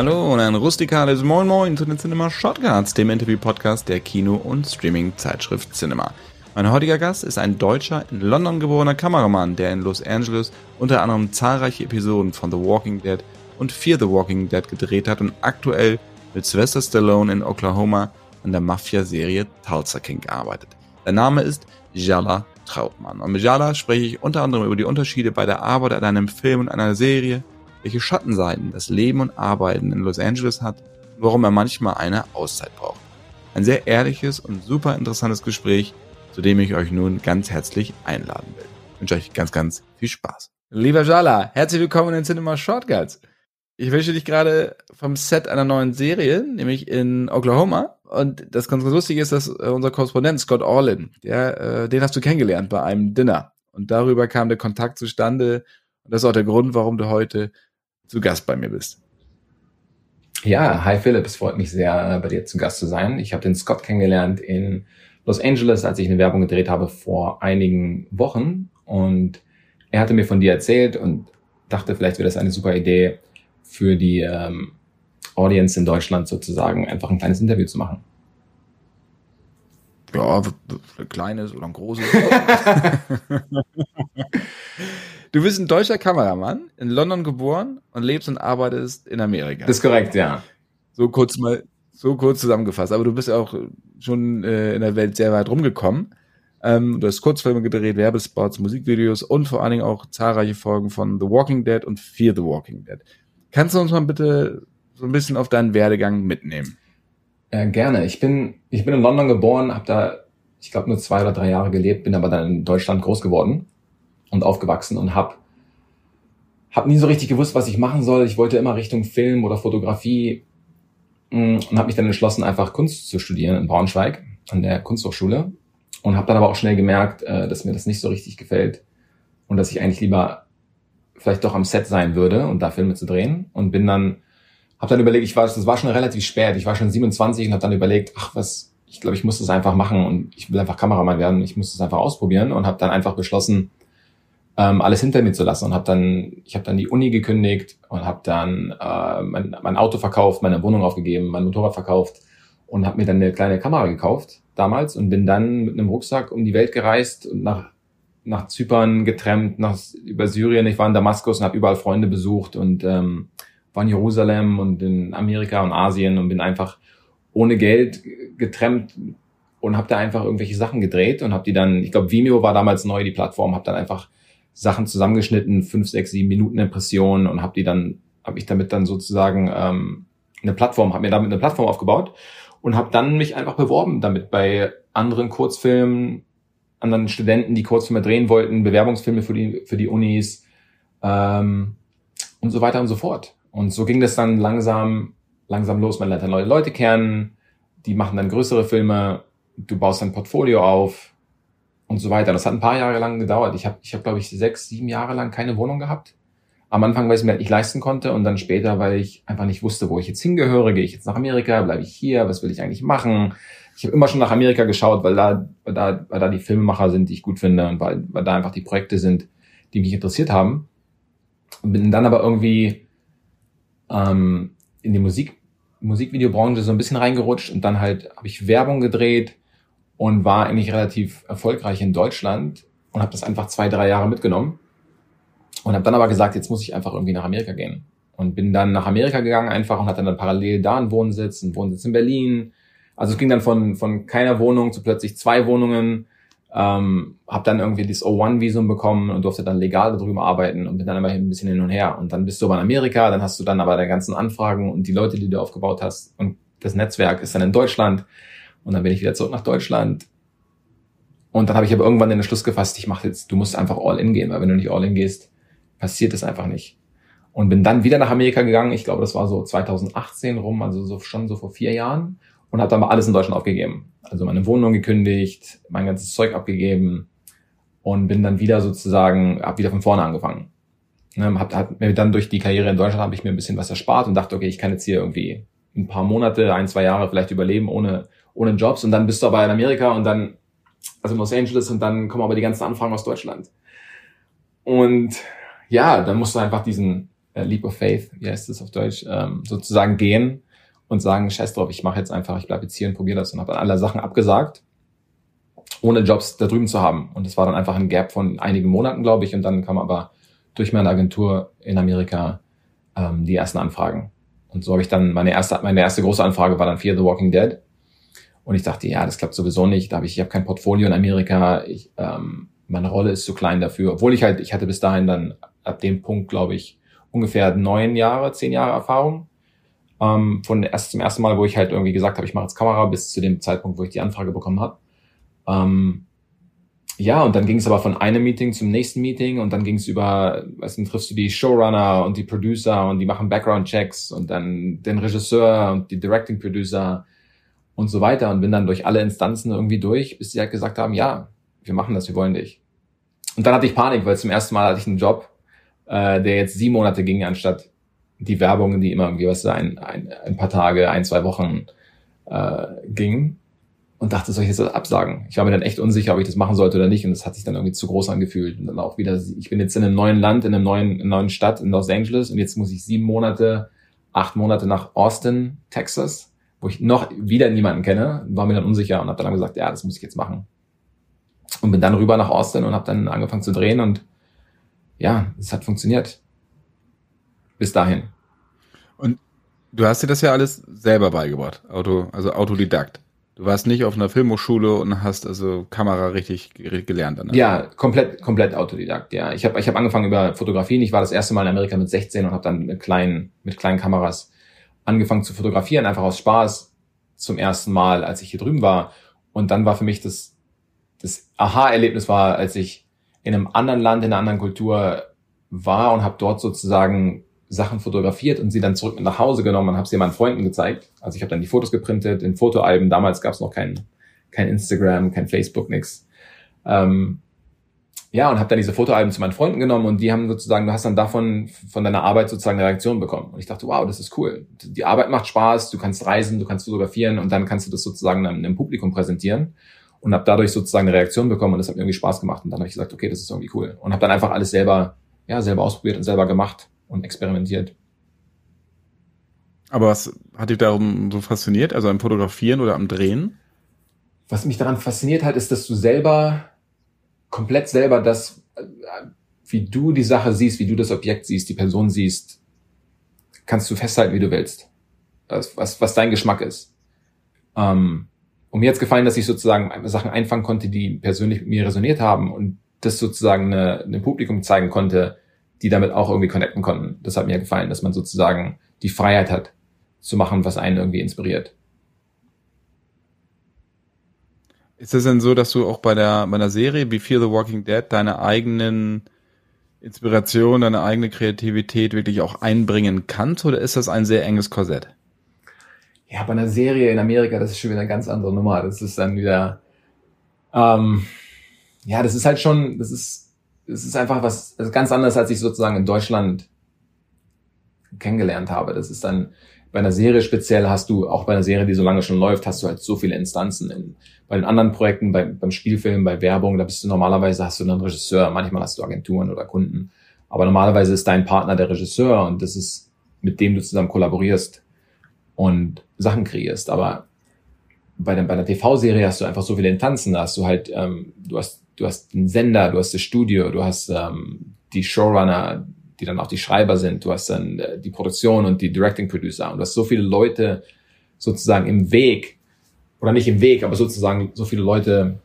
Hallo und ein rustikales Moin Moin zu den Cinema Shotguards, dem Interview-Podcast der Kino- und Streaming-Zeitschrift Cinema. Mein heutiger Gast ist ein deutscher, in London geborener Kameramann, der in Los Angeles unter anderem zahlreiche Episoden von The Walking Dead und Fear the Walking Dead gedreht hat und aktuell mit Sylvester Stallone in Oklahoma an der Mafia-Serie Tulsa King arbeitet. Der Name ist Jala Trautmann. Und mit Jala spreche ich unter anderem über die Unterschiede bei der Arbeit an einem Film und einer Serie, welche Schattenseiten das Leben und Arbeiten in Los Angeles hat und warum er manchmal eine Auszeit braucht. Ein sehr ehrliches und super interessantes Gespräch, zu dem ich euch nun ganz herzlich einladen will. Ich wünsche euch ganz, ganz viel Spaß. Lieber Jala, herzlich willkommen in Cinema Shortcuts. Ich wünsche dich gerade vom Set einer neuen Serie, nämlich in Oklahoma. Und das ganz, ganz lustig ist, dass äh, unser Korrespondent Scott Orlin, der, äh, den hast du kennengelernt bei einem Dinner. Und darüber kam der Kontakt zustande. Und das ist auch der Grund, warum du heute zu Gast bei mir bist. Ja, hi Philipp, es freut mich sehr, äh, bei dir zu Gast zu sein. Ich habe den Scott kennengelernt in Los Angeles, als ich eine Werbung gedreht habe vor einigen Wochen. Und er hatte mir von dir erzählt und dachte, vielleicht wäre das eine super Idee, für die ähm, Audience in Deutschland sozusagen einfach ein kleines Interview zu machen. Ja, ein kleines oder ein großes. du bist ein deutscher Kameramann, in London geboren und lebst und arbeitest in Amerika. Das ist korrekt, ja. So kurz mal, so kurz zusammengefasst. Aber du bist auch schon äh, in der Welt sehr weit rumgekommen. Ähm, du hast Kurzfilme gedreht, Werbespots, Musikvideos und vor allen Dingen auch zahlreiche Folgen von The Walking Dead und Fear the Walking Dead. Kannst du uns mal bitte so ein bisschen auf deinen Werdegang mitnehmen? Äh, gerne. Ich bin, ich bin in London geboren, habe da, ich glaube, nur zwei oder drei Jahre gelebt, bin aber dann in Deutschland groß geworden und aufgewachsen und habe hab nie so richtig gewusst, was ich machen soll. Ich wollte immer Richtung Film oder Fotografie mm, und habe mich dann entschlossen, einfach Kunst zu studieren in Braunschweig an der Kunsthochschule und habe dann aber auch schnell gemerkt, äh, dass mir das nicht so richtig gefällt und dass ich eigentlich lieber vielleicht doch am Set sein würde und da Filme zu drehen und bin dann habe dann überlegt, ich war das war schon relativ spät, ich war schon 27 und habe dann überlegt, ach was, ich glaube, ich muss das einfach machen und ich will einfach Kameramann werden, ich muss das einfach ausprobieren und habe dann einfach beschlossen, ähm, alles hinter mir zu lassen und habe dann ich habe dann die Uni gekündigt und habe dann äh, mein, mein Auto verkauft, meine Wohnung aufgegeben, mein Motorrad verkauft und habe mir dann eine kleine Kamera gekauft damals und bin dann mit einem Rucksack um die Welt gereist und nach nach Zypern getrennt, nach, über Syrien. Ich war in Damaskus und habe überall Freunde besucht und ähm, war in Jerusalem und in Amerika und Asien und bin einfach ohne Geld getrennt und habe da einfach irgendwelche Sachen gedreht und habe die dann, ich glaube Vimeo war damals neu, die Plattform, habe dann einfach Sachen zusammengeschnitten, fünf, sechs, sieben Minuten Impressionen und habe die dann, habe ich damit dann sozusagen ähm, eine Plattform, habe mir damit eine Plattform aufgebaut und habe dann mich einfach beworben damit bei anderen Kurzfilmen, anderen Studenten, die Kurzfilme drehen wollten, Bewerbungsfilme für die, für die Unis ähm, und so weiter und so fort. Und so ging das dann langsam, langsam los. Man lernt dann neue Leute kennen, die machen dann größere Filme, du baust ein Portfolio auf und so weiter. Das hat ein paar Jahre lang gedauert. Ich habe, ich hab, glaube ich, sechs, sieben Jahre lang keine Wohnung gehabt. Am Anfang, weil ich es mir halt nicht leisten konnte und dann später, weil ich einfach nicht wusste, wo ich jetzt hingehöre. Gehe ich jetzt nach Amerika? Bleibe ich hier? Was will ich eigentlich machen? ich habe immer schon nach Amerika geschaut, weil da, weil da, weil da die Filmemacher sind, die ich gut finde und weil, weil da einfach die Projekte sind, die mich interessiert haben. Bin dann aber irgendwie ähm, in die Musik, Musikvideobranche so ein bisschen reingerutscht und dann halt habe ich Werbung gedreht und war eigentlich relativ erfolgreich in Deutschland und habe das einfach zwei, drei Jahre mitgenommen und habe dann aber gesagt, jetzt muss ich einfach irgendwie nach Amerika gehen und bin dann nach Amerika gegangen einfach und hatte dann parallel da einen Wohnsitz, einen Wohnsitz in Berlin, also es ging dann von, von keiner Wohnung zu plötzlich zwei Wohnungen. Ähm, habe dann irgendwie das O1-Visum bekommen und durfte dann legal darüber arbeiten und bin dann immer ein bisschen hin und her. Und dann bist du aber in Amerika, dann hast du dann aber die ganzen Anfragen und die Leute, die du aufgebaut hast und das Netzwerk ist dann in Deutschland. Und dann bin ich wieder zurück nach Deutschland. Und dann habe ich aber irgendwann den Schluss gefasst, ich mache jetzt, du musst einfach all in gehen, weil wenn du nicht all in gehst, passiert es einfach nicht. Und bin dann wieder nach Amerika gegangen. Ich glaube, das war so 2018 rum, also so schon so vor vier Jahren und habe dann mal alles in Deutschland aufgegeben. Also meine Wohnung gekündigt, mein ganzes Zeug abgegeben und bin dann wieder sozusagen, hab wieder von vorne angefangen. Ne, hab, hab mir dann durch die Karriere in Deutschland habe ich mir ein bisschen was erspart und dachte, okay, ich kann jetzt hier irgendwie ein paar Monate, ein, zwei Jahre vielleicht überleben ohne, ohne Jobs und dann bist du aber in Amerika und dann, also in Los Angeles und dann kommen aber die ganzen Anfragen aus Deutschland. Und ja, dann musst du einfach diesen, äh, Leap of Faith, wie heißt das auf Deutsch, ähm, sozusagen gehen und sagen, scheiß drauf, ich mache jetzt einfach, ich bleibe jetzt hier und probiere das und habe dann alle Sachen abgesagt, ohne Jobs da drüben zu haben. Und das war dann einfach ein Gap von einigen Monaten, glaube ich. Und dann kam aber durch meine Agentur in Amerika ähm, die ersten Anfragen. Und so habe ich dann meine erste, meine erste große Anfrage war dann Fear the Walking Dead. Und ich dachte, ja, das klappt sowieso nicht. Da habe ich, ich habe kein Portfolio in Amerika. Ich, ähm, meine Rolle ist zu klein dafür. Obwohl ich halt, ich hatte bis dahin dann ab dem Punkt, glaube ich, ungefähr neun Jahre, zehn Jahre Erfahrung. Ähm, von erst zum ersten Mal, wo ich halt irgendwie gesagt habe, ich mache jetzt Kamera, bis zu dem Zeitpunkt, wo ich die Anfrage bekommen habe. Ähm, ja, und dann ging es aber von einem Meeting zum nächsten Meeting und dann ging es über, weißt du, triffst du die Showrunner und die Producer und die machen Background-Checks und dann den Regisseur und die Directing-Producer und so weiter und bin dann durch alle Instanzen irgendwie durch, bis sie halt gesagt haben, ja, wir machen das, wir wollen dich. Und dann hatte ich Panik, weil zum ersten Mal hatte ich einen Job, äh, der jetzt sieben Monate ging, anstatt die Werbung, die immer irgendwie, was ein, ein, ein paar Tage, ein, zwei Wochen äh, ging. Und dachte, soll ich jetzt absagen? Ich war mir dann echt unsicher, ob ich das machen sollte oder nicht. Und das hat sich dann irgendwie zu groß angefühlt. Und dann auch wieder, ich bin jetzt in einem neuen Land, in einem neuen, neuen Stadt in Los Angeles. Und jetzt muss ich sieben Monate, acht Monate nach Austin, Texas wo ich noch wieder niemanden kenne, war mir dann unsicher und habe dann gesagt, ja, das muss ich jetzt machen. Und bin dann rüber nach Austin und habe dann angefangen zu drehen und ja, es hat funktioniert. Bis dahin. Und du hast dir das ja alles selber beigebracht, Auto, also Autodidakt. Du warst nicht auf einer Filmhochschule und hast also Kamera richtig gelernt. Dann. Ja, komplett, komplett Autodidakt. Ja, ich habe ich hab angefangen über Fotografien. Ich war das erste Mal in Amerika mit 16 und habe dann mit kleinen, mit kleinen Kameras angefangen zu fotografieren, einfach aus Spaß zum ersten Mal, als ich hier drüben war. Und dann war für mich das, das Aha-Erlebnis war, als ich in einem anderen Land, in einer anderen Kultur war und habe dort sozusagen Sachen fotografiert und sie dann zurück mit nach Hause genommen und habe sie meinen Freunden gezeigt. Also ich habe dann die Fotos geprintet in Fotoalben. Damals gab es noch kein, kein Instagram, kein Facebook, nix. Ähm, ja, und habe dann diese Fotoalben zu meinen Freunden genommen und die haben sozusagen, du hast dann davon von deiner Arbeit sozusagen eine Reaktion bekommen. Und ich dachte, wow, das ist cool. Die Arbeit macht Spaß, du kannst reisen, du kannst fotografieren und dann kannst du das sozusagen einem, einem Publikum präsentieren und habe dadurch sozusagen eine Reaktion bekommen und das hat mir irgendwie Spaß gemacht. Und dann habe ich gesagt, okay, das ist irgendwie cool. Und habe dann einfach alles selber, ja, selber ausprobiert und selber gemacht und experimentiert. Aber was hat dich darum so fasziniert? Also am Fotografieren oder am Drehen? Was mich daran fasziniert hat, ist, dass du selber komplett selber das, wie du die Sache siehst, wie du das Objekt siehst, die Person siehst, kannst du festhalten, wie du willst. Was, was, was dein Geschmack ist. Ähm, und mir jetzt gefallen, dass ich sozusagen Sachen einfangen konnte, die persönlich mit mir resoniert haben und das sozusagen eine, einem Publikum zeigen konnte, die damit auch irgendwie connecten konnten. Das hat mir gefallen, dass man sozusagen die Freiheit hat, zu machen, was einen irgendwie inspiriert. Ist es denn so, dass du auch bei der, bei der Serie wie Fear the Walking Dead deine eigenen Inspiration, deine eigene Kreativität wirklich auch einbringen kannst oder ist das ein sehr enges Korsett? Ja, bei einer Serie in Amerika, das ist schon wieder eine ganz andere Nummer. Das ist dann wieder, ähm, ja, das ist halt schon, das ist, das ist einfach was, ganz anders, als ich sozusagen in Deutschland kennengelernt habe. Das ist dann, bei einer Serie speziell hast du, auch bei einer Serie, die so lange schon läuft, hast du halt so viele Instanzen. In, bei den anderen Projekten, bei, beim Spielfilm, bei Werbung, da bist du normalerweise, hast du einen Regisseur, manchmal hast du Agenturen oder Kunden. Aber normalerweise ist dein Partner der Regisseur und das ist, mit dem du zusammen kollaborierst und Sachen kreierst. Aber bei, der, bei der TV-Serie hast du einfach so viele Instanzen. Da hast du halt, ähm, du hast, du hast den Sender, du hast das Studio, du hast ähm, die Showrunner, die dann auch die Schreiber sind, du hast dann äh, die Produktion und die Directing Producer und du hast so viele Leute sozusagen im Weg, oder nicht im Weg, aber sozusagen so viele Leute,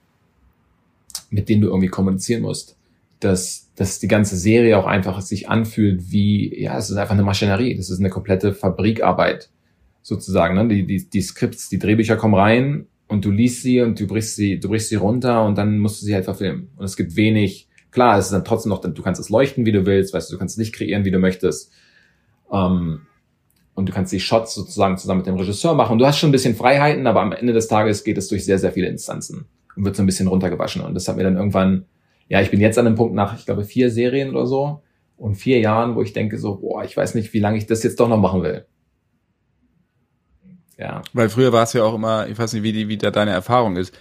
mit denen du irgendwie kommunizieren musst, dass, dass die ganze Serie auch einfach sich anfühlt wie, ja, es ist einfach eine Maschinerie, das ist eine komplette Fabrikarbeit sozusagen. Ne? Die, die, die Skripts, die Drehbücher kommen rein und du liest sie und du brichst sie, du brichst sie runter und dann musst du sie halt verfilmen. Und es gibt wenig Klar, es ist dann trotzdem noch, du kannst es leuchten, wie du willst, weißt du, du kannst es nicht kreieren, wie du möchtest. Ähm, und du kannst die Shots sozusagen zusammen mit dem Regisseur machen. Du hast schon ein bisschen Freiheiten, aber am Ende des Tages geht es durch sehr, sehr viele Instanzen und wird so ein bisschen runtergewaschen. Und das hat mir dann irgendwann, ja, ich bin jetzt an einem Punkt nach, ich glaube, vier Serien oder so und vier Jahren, wo ich denke so, boah, ich weiß nicht, wie lange ich das jetzt doch noch machen will. Ja. Weil früher war es ja auch immer, ich weiß nicht, wie, die, wie da deine Erfahrung ist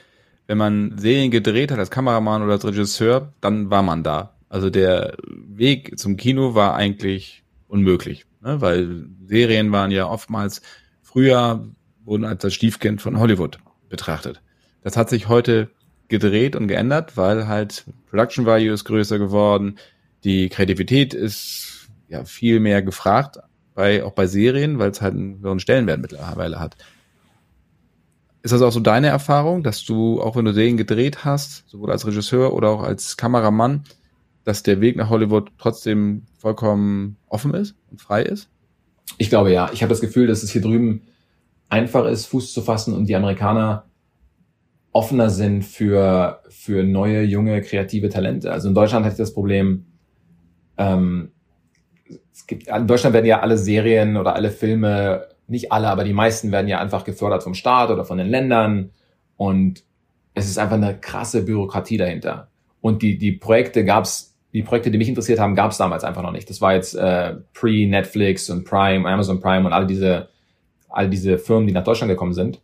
wenn man Serien gedreht hat als Kameramann oder als Regisseur, dann war man da. Also der Weg zum Kino war eigentlich unmöglich, ne? weil Serien waren ja oftmals früher wurden als das Stiefkind von Hollywood betrachtet. Das hat sich heute gedreht und geändert, weil halt Production Value ist größer geworden, die Kreativität ist ja viel mehr gefragt, bei, auch bei Serien, weil es halt einen höheren Stellenwert mittlerweile hat. Ist das auch so deine Erfahrung, dass du, auch wenn du Serien gedreht hast, sowohl als Regisseur oder auch als Kameramann, dass der Weg nach Hollywood trotzdem vollkommen offen ist und frei ist? Ich glaube ja. Ich habe das Gefühl, dass es hier drüben einfach ist, Fuß zu fassen und die Amerikaner offener sind für, für neue, junge, kreative Talente. Also in Deutschland hatte ich das Problem, ähm, es gibt, in Deutschland werden ja alle Serien oder alle Filme, nicht alle, aber die meisten werden ja einfach gefördert vom Staat oder von den Ländern und es ist einfach eine krasse Bürokratie dahinter. Und die, die Projekte gab's, die Projekte, die mich interessiert haben, gab's damals einfach noch nicht. Das war jetzt äh, pre-Netflix und Prime, Amazon Prime und all diese, all diese Firmen, die nach Deutschland gekommen sind.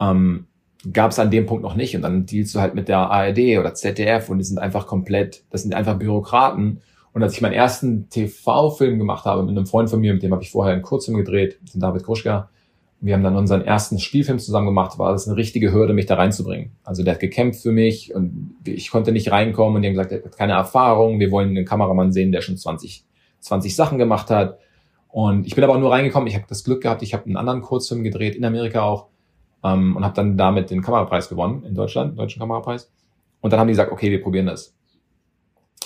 Ähm, gab es an dem Punkt noch nicht. Und dann dealst du halt mit der ARD oder ZDF und die sind einfach komplett, das sind einfach Bürokraten. Und als ich meinen ersten TV-Film gemacht habe mit einem Freund von mir, mit dem habe ich vorher einen Kurzfilm gedreht, mit David Gruschka, wir haben dann unseren ersten Spielfilm zusammen gemacht, war das eine richtige Hürde, mich da reinzubringen. Also der hat gekämpft für mich und ich konnte nicht reinkommen und die haben gesagt, er hat keine Erfahrung, wir wollen einen Kameramann sehen, der schon 20, 20 Sachen gemacht hat. Und ich bin aber nur reingekommen, ich habe das Glück gehabt, ich habe einen anderen Kurzfilm gedreht, in Amerika auch, ähm, und habe dann damit den Kamerapreis gewonnen in Deutschland, deutschen Kamerapreis. Und dann haben die gesagt, okay, wir probieren das.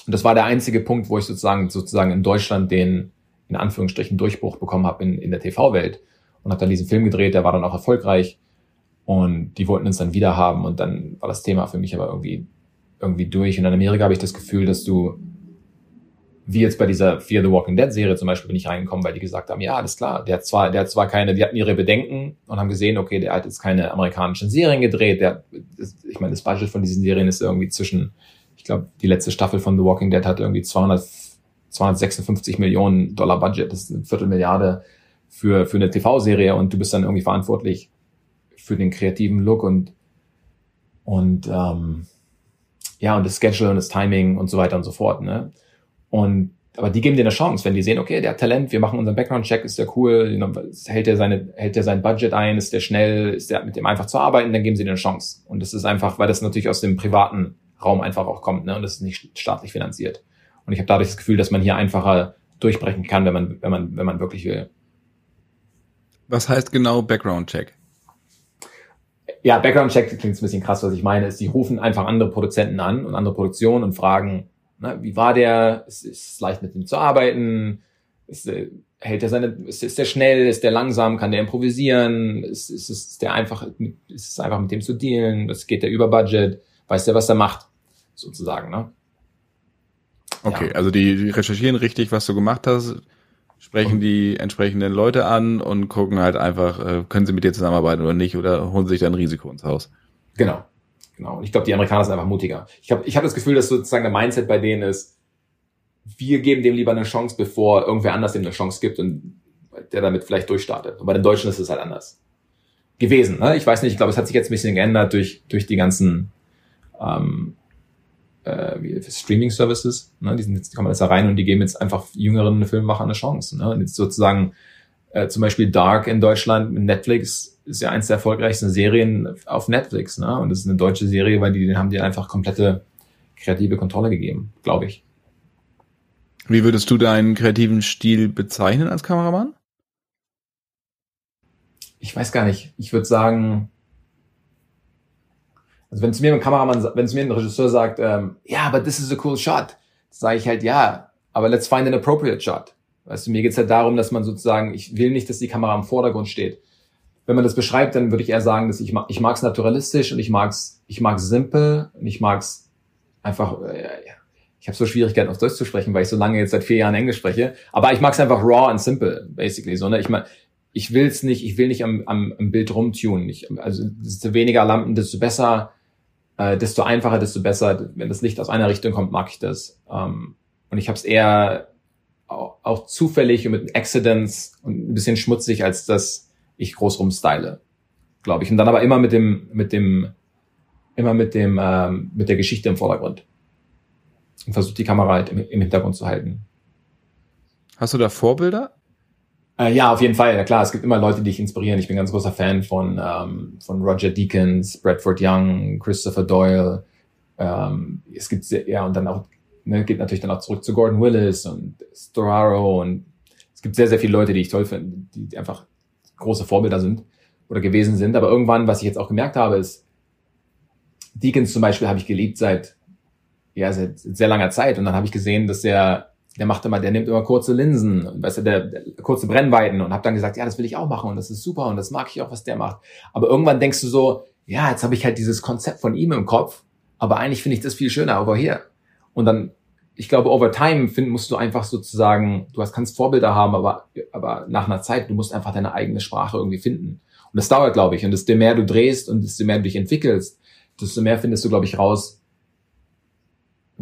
Und das war der einzige Punkt, wo ich sozusagen sozusagen in Deutschland den in Anführungsstrichen Durchbruch bekommen habe in, in der TV-Welt und habe dann diesen Film gedreht, der war dann auch erfolgreich. Und die wollten uns dann wieder haben und dann war das Thema für mich aber irgendwie irgendwie durch. Und in Amerika habe ich das Gefühl, dass du wie jetzt bei dieser Fear the Walking Dead Serie zum Beispiel bin ich reingekommen, weil die gesagt haben, ja, alles klar, der hat zwar, der hat zwar keine, die hatten ihre Bedenken und haben gesehen, okay, der hat jetzt keine amerikanischen Serien gedreht, der, ich meine, das Budget von diesen Serien ist irgendwie zwischen, ich glaube, die letzte Staffel von The Walking Dead hat irgendwie 200, 256 Millionen Dollar Budget, das ist eine Viertelmilliarde für, für eine TV-Serie und du bist dann irgendwie verantwortlich für den kreativen Look und, und, ähm, ja, und das Schedule und das Timing und so weiter und so fort, ne? Und aber die geben dir eine Chance, wenn die sehen, okay, der hat Talent, wir machen unseren Background-Check, ist der cool, hält er seine, hält er sein Budget ein, ist der schnell, ist der mit dem einfach zu arbeiten, dann geben sie dir eine Chance. Und das ist einfach, weil das natürlich aus dem privaten Raum einfach auch kommt, ne? Und das ist nicht staatlich finanziert. Und ich habe dadurch das Gefühl, dass man hier einfacher durchbrechen kann, wenn man, wenn man, wenn man wirklich will. Was heißt genau Background-Check? Ja, Background-Check klingt ein bisschen krass, was ich meine, ist, die rufen einfach andere Produzenten an und andere Produktionen und fragen, Ne? Wie war der? Ist, ist es leicht mit ihm zu arbeiten? Ist, äh, hält er seine, ist, ist der schnell? Ist der langsam? Kann der improvisieren? Ist, ist, ist der einfach, ist es einfach mit dem zu dealen? Was geht der über Budget? Weiß der, was er macht? Sozusagen, ne? Okay, ja. also die, die recherchieren richtig, was du gemacht hast, sprechen und, die entsprechenden Leute an und gucken halt einfach, äh, können sie mit dir zusammenarbeiten oder nicht oder holen sich dann Risiko ins Haus. Genau. Genau. Und ich glaube, die Amerikaner sind einfach mutiger. Ich habe ich hab das Gefühl, dass sozusagen der Mindset bei denen ist, wir geben dem lieber eine Chance, bevor irgendwer anders dem eine Chance gibt und der damit vielleicht durchstartet. Und bei den Deutschen ist es halt anders gewesen. Ne? Ich weiß nicht, ich glaube, es hat sich jetzt ein bisschen geändert durch, durch die ganzen ähm, äh, Streaming-Services. Ne? Die, sind jetzt, die kommen jetzt da rein und die geben jetzt einfach jüngeren Filmemachern eine Chance. Ne? Und jetzt sozusagen äh, zum Beispiel Dark in Deutschland mit Netflix ist ja eins der erfolgreichsten Serien auf Netflix, ne? Und das ist eine deutsche Serie, weil die haben dir einfach komplette kreative Kontrolle gegeben, glaube ich. Wie würdest du deinen kreativen Stil bezeichnen als Kameramann? Ich weiß gar nicht. Ich würde sagen, also wenn zu mir ein Kameramann, wenn zu mir ein Regisseur sagt, ähm, ja, but this is a cool shot, sage ich halt ja, aber let's find an appropriate shot. Weißt du, mir geht's halt darum, dass man sozusagen, ich will nicht, dass die Kamera im Vordergrund steht wenn man das beschreibt, dann würde ich eher sagen, dass ich mag, ich mag's naturalistisch und ich mag's, ich mag's simpel und ich mag's einfach, äh, ich habe so Schwierigkeiten auf Deutsch zu sprechen, weil ich so lange jetzt seit vier Jahren Englisch spreche. Aber ich mag's einfach raw and simple, basically. So, ne? Ich mein, ich will's nicht, ich will nicht am, am, am Bild rumtunen. Ich, also desto weniger Lampen, desto besser, äh, desto einfacher, desto besser. Wenn das Licht aus einer Richtung kommt, mag ich das. Ähm, und ich habe es eher auch, auch zufällig und mit Accidents und ein bisschen schmutzig, als das ich groß rumstyle, glaube ich. Und dann aber immer mit dem, mit dem, immer mit dem, ähm, mit der Geschichte im Vordergrund. Und versucht die Kamera halt im, im Hintergrund zu halten. Hast du da Vorbilder? Äh, ja, auf jeden Fall. Ja klar, es gibt immer Leute, die dich inspirieren. Ich bin ganz großer Fan von, ähm, von Roger Deakins, Bradford Young, Christopher Doyle. Ähm, es gibt ja, und dann auch, ne, geht natürlich dann auch zurück zu Gordon Willis und Storaro und es gibt sehr, sehr viele Leute, die ich toll finde, die, einfach große Vorbilder sind oder gewesen sind. Aber irgendwann, was ich jetzt auch gemerkt habe, ist, Deakins zum Beispiel habe ich geliebt seit, ja, seit sehr langer Zeit. Und dann habe ich gesehen, dass der, der macht immer, der nimmt immer kurze Linsen, weißt du, der, der kurze Brennweiten und habe dann gesagt, ja, das will ich auch machen und das ist super und das mag ich auch, was der macht. Aber irgendwann denkst du so, ja, jetzt habe ich halt dieses Konzept von ihm im Kopf, aber eigentlich finde ich das viel schöner over here. Und dann, ich glaube, over time find, musst du einfach sozusagen, du hast, kannst Vorbilder haben, aber, aber nach einer Zeit, du musst einfach deine eigene Sprache irgendwie finden. Und das dauert, glaube ich. Und desto mehr du drehst und desto mehr du dich entwickelst, desto mehr findest du, glaube ich, raus,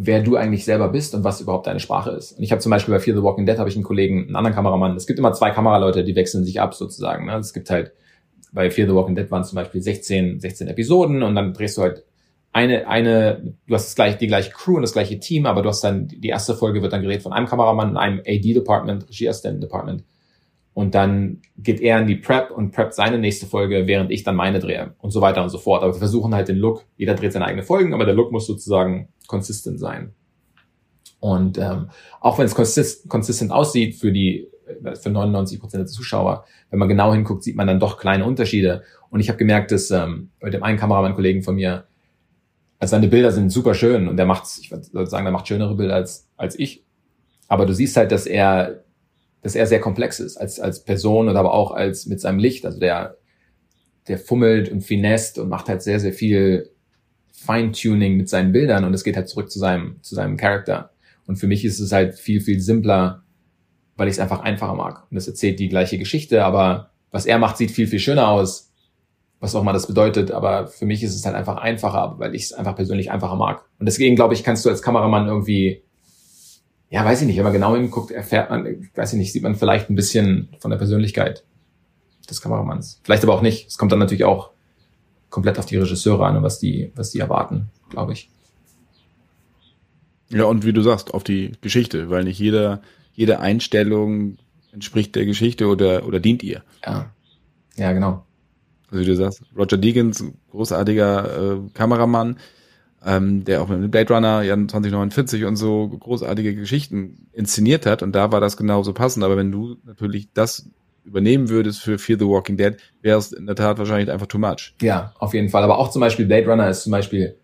wer du eigentlich selber bist und was überhaupt deine Sprache ist. Und ich habe zum Beispiel bei Fear the Walking Dead habe ich einen Kollegen, einen anderen Kameramann. Es gibt immer zwei Kameraleute, die wechseln sich ab sozusagen. Ne? Es gibt halt bei Fear the Walking Dead waren zum Beispiel 16, 16 Episoden und dann drehst du halt eine, eine, du hast das die gleiche Crew und das gleiche Team, aber du hast dann, die erste Folge wird dann gedreht von einem Kameramann einem AD-Department, Regieassistent-Department. Und dann geht er in die Prep und preppt seine nächste Folge, während ich dann meine drehe und so weiter und so fort. Aber wir versuchen halt den Look, jeder dreht seine eigene Folgen, aber der Look muss sozusagen consistent sein. Und ähm, auch wenn es consist consistent aussieht für die für 99 Prozent der Zuschauer, wenn man genau hinguckt, sieht man dann doch kleine Unterschiede. Und ich habe gemerkt, dass ähm, bei dem einen Kameramann-Kollegen von mir, also seine Bilder sind super schön und der macht, ich würde sagen, der macht schönere Bilder als als ich. Aber du siehst halt, dass er dass er sehr komplex ist als, als Person und aber auch als mit seinem Licht. Also der, der fummelt und finest und macht halt sehr, sehr viel Feintuning mit seinen Bildern und es geht halt zurück zu seinem, zu seinem Charakter. Und für mich ist es halt viel, viel simpler, weil ich es einfach einfacher mag. Und es erzählt die gleiche Geschichte, aber was er macht, sieht viel, viel schöner aus, was auch mal das bedeutet. Aber für mich ist es halt einfach einfacher, weil ich es einfach persönlich einfacher mag. Und deswegen, glaube ich, kannst du als Kameramann irgendwie ja, weiß ich nicht, wenn man genau hinguckt, erfährt man, weiß ich nicht, sieht man vielleicht ein bisschen von der Persönlichkeit des Kameramanns. Vielleicht aber auch nicht. Es kommt dann natürlich auch komplett auf die Regisseure an und was die, was die erwarten, glaube ich. Ja, und wie du sagst, auf die Geschichte, weil nicht jeder, jede Einstellung entspricht der Geschichte oder, oder dient ihr. Ja. Ja, genau. Also wie du sagst, Roger Deakins, großartiger äh, Kameramann, ähm, der auch mit Blade Runner ja 2049 und so großartige Geschichten inszeniert hat und da war das genauso passend. Aber wenn du natürlich das übernehmen würdest für Fear the Walking Dead, wäre es in der Tat wahrscheinlich einfach too much. Ja, auf jeden Fall. Aber auch zum Beispiel Blade Runner ist zum Beispiel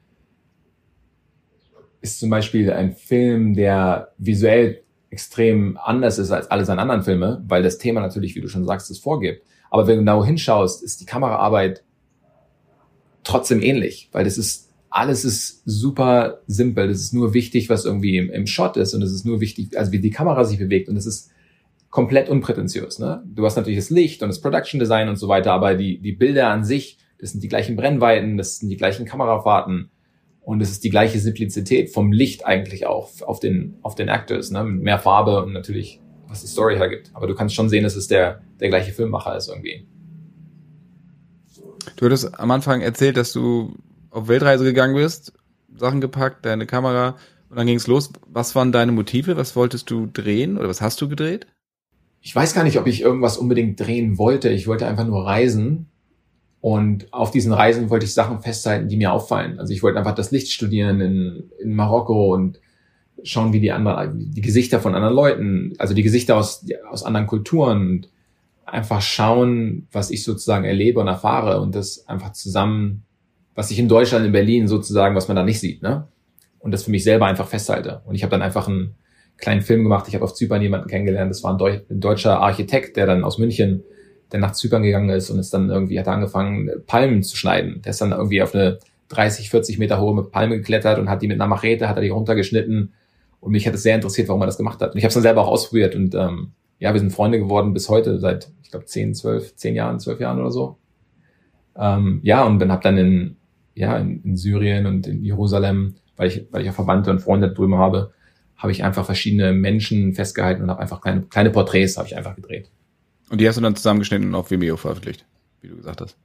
ist zum Beispiel ein Film, der visuell extrem anders ist als alle seine anderen Filme, weil das Thema natürlich, wie du schon sagst, es vorgibt. Aber wenn du genau hinschaust, ist die Kameraarbeit trotzdem ähnlich, weil das ist alles ist super simpel. Es ist nur wichtig, was irgendwie im, im Shot ist und es ist nur wichtig, also wie die Kamera sich bewegt und es ist komplett unprätentiös. Ne? Du hast natürlich das Licht und das Production Design und so weiter, aber die, die Bilder an sich, das sind die gleichen Brennweiten, das sind die gleichen Kamerafahrten und es ist die gleiche Simplizität vom Licht eigentlich auch auf den, auf den Actors, ne? mit mehr Farbe und natürlich, was die Story hergibt. Aber du kannst schon sehen, dass es der, der gleiche Filmmacher ist irgendwie. Du hattest am Anfang erzählt, dass du auf Weltreise gegangen bist, Sachen gepackt, deine Kamera und dann ging es los. Was waren deine Motive? Was wolltest du drehen oder was hast du gedreht? Ich weiß gar nicht, ob ich irgendwas unbedingt drehen wollte. Ich wollte einfach nur reisen. Und auf diesen Reisen wollte ich Sachen festhalten, die mir auffallen. Also ich wollte einfach das Licht studieren in, in Marokko und schauen, wie die anderen, die Gesichter von anderen Leuten, also die Gesichter aus, aus anderen Kulturen und einfach schauen, was ich sozusagen erlebe und erfahre und das einfach zusammen was ich in Deutschland, in Berlin sozusagen, was man da nicht sieht, ne? Und das für mich selber einfach festhalte. Und ich habe dann einfach einen kleinen Film gemacht. Ich habe auf Zypern jemanden kennengelernt. Das war ein, Deu ein, deutscher Architekt, der dann aus München, der nach Zypern gegangen ist und ist dann irgendwie, hat angefangen, Palmen zu schneiden. Der ist dann irgendwie auf eine 30, 40 Meter hohe Palme geklettert und hat die mit einer Machete, hat er die runtergeschnitten. Und mich hat es sehr interessiert, warum er das gemacht hat. Und ich habe es dann selber auch ausprobiert. Und ähm, ja, wir sind Freunde geworden bis heute, seit, ich glaube, 10, 12, 10 Jahren, 12 Jahren oder so. Ähm, ja, und dann habe dann in, ja, in, in Syrien und in Jerusalem, weil ich, weil ich auch Verwandte und Freunde drüben habe, habe ich einfach verschiedene Menschen festgehalten und habe einfach kleine, kleine Porträts habe ich einfach gedreht. Und die hast du dann zusammengeschnitten und auf Vimeo veröffentlicht, wie du gesagt hast.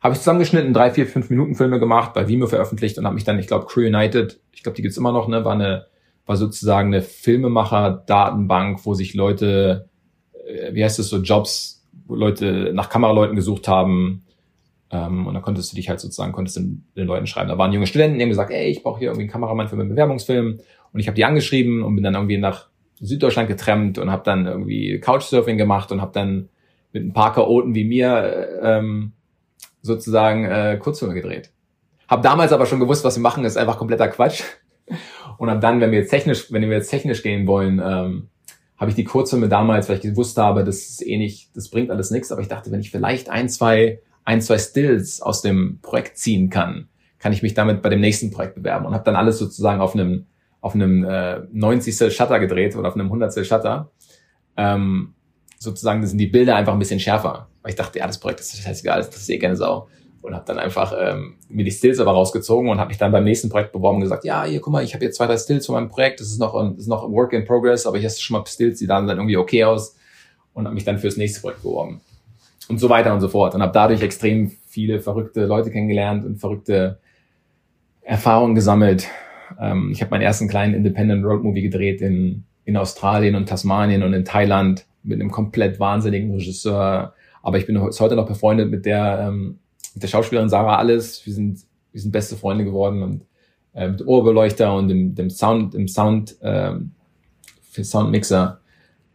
Habe ich zusammengeschnitten, drei, vier, fünf Minuten Filme gemacht, bei Vimeo veröffentlicht und habe mich dann, ich glaube, Crew United, ich glaube, die gibt's immer noch, ne, war eine, war sozusagen eine Filmemacher-Datenbank, wo sich Leute, äh, wie heißt es so, Jobs, wo Leute nach Kameraleuten gesucht haben. Ähm, und dann konntest du dich halt sozusagen, konntest den, den Leuten schreiben. Da waren junge Studenten, die haben gesagt, ey, ich brauche hier irgendwie einen Kameramann für meinen Bewerbungsfilm. Und ich habe die angeschrieben und bin dann irgendwie nach Süddeutschland getrennt und habe dann irgendwie Couchsurfing gemacht und habe dann mit ein paar Chaoten wie mir ähm, sozusagen äh, Kurzfilme gedreht. Hab damals aber schon gewusst, was wir machen, ist einfach kompletter Quatsch. Und ab dann, wenn wir jetzt technisch, wenn wir jetzt technisch gehen wollen, ähm, habe ich die Kurzfilme damals, weil ich gewusst habe, das ist eh nicht, das bringt alles nichts, aber ich dachte, wenn ich vielleicht ein, zwei, ein, zwei Stills aus dem Projekt ziehen kann, kann ich mich damit bei dem nächsten Projekt bewerben und habe dann alles sozusagen auf einem auf einem äh, 90 Shutter gedreht oder auf einem 100 Shutter. Ähm, sozusagen sind die Bilder einfach ein bisschen schärfer. Weil ich dachte, ja, das Projekt ist scheißegal, das ist eh keine Sau und habe dann einfach ähm, mir die Stills aber rausgezogen und habe mich dann beim nächsten Projekt beworben und gesagt, ja, hier, guck mal, ich habe jetzt zwei, drei Stills von meinem Projekt, das ist noch, das ist noch ein Work in Progress, aber ich habe schon mal Stills, die sahen dann irgendwie okay aus und habe mich dann fürs nächste Projekt beworben. Und so weiter und so fort. Und habe dadurch extrem viele verrückte Leute kennengelernt und verrückte Erfahrungen gesammelt. Ähm, ich habe meinen ersten kleinen Independent Road Movie gedreht in, in Australien und Tasmanien und in Thailand mit einem komplett wahnsinnigen Regisseur. Aber ich bin heute noch befreundet mit der ähm, mit der Schauspielerin Sarah alles. Wir sind, wir sind beste Freunde geworden und äh, mit Ohrbeleuchter und dem, dem Sound, dem Sound, ähm, Soundmixer.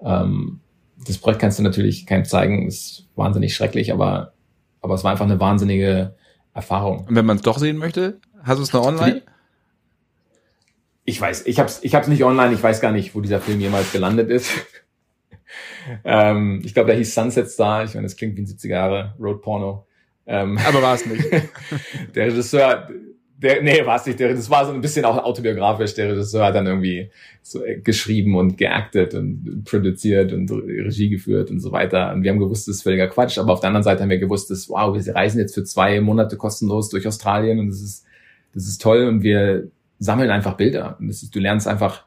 Ähm, das Projekt kannst du natürlich keinem zeigen, ist wahnsinnig schrecklich, aber, aber es war einfach eine wahnsinnige Erfahrung. Und wenn man es doch sehen möchte, hast du es noch online? Ich weiß, ich hab's, ich hab's nicht online, ich weiß gar nicht, wo dieser Film jemals gelandet ist. ähm, ich glaube, der hieß Sunset Star, ich meine, das klingt wie ein 70er Jahre Road Porno. Ähm, Aber war es nicht. der Regisseur, der, nee, war es nicht. Der, das war so ein bisschen auch autobiografisch. Der Regisseur hat dann irgendwie so geschrieben und geactet und produziert und Regie geführt und so weiter. Und wir haben gewusst, das ist völliger Quatsch. Aber auf der anderen Seite haben wir gewusst, dass, wow, wir reisen jetzt für zwei Monate kostenlos durch Australien und das ist, das ist toll und wir sammeln einfach Bilder. Und das ist, du lernst einfach,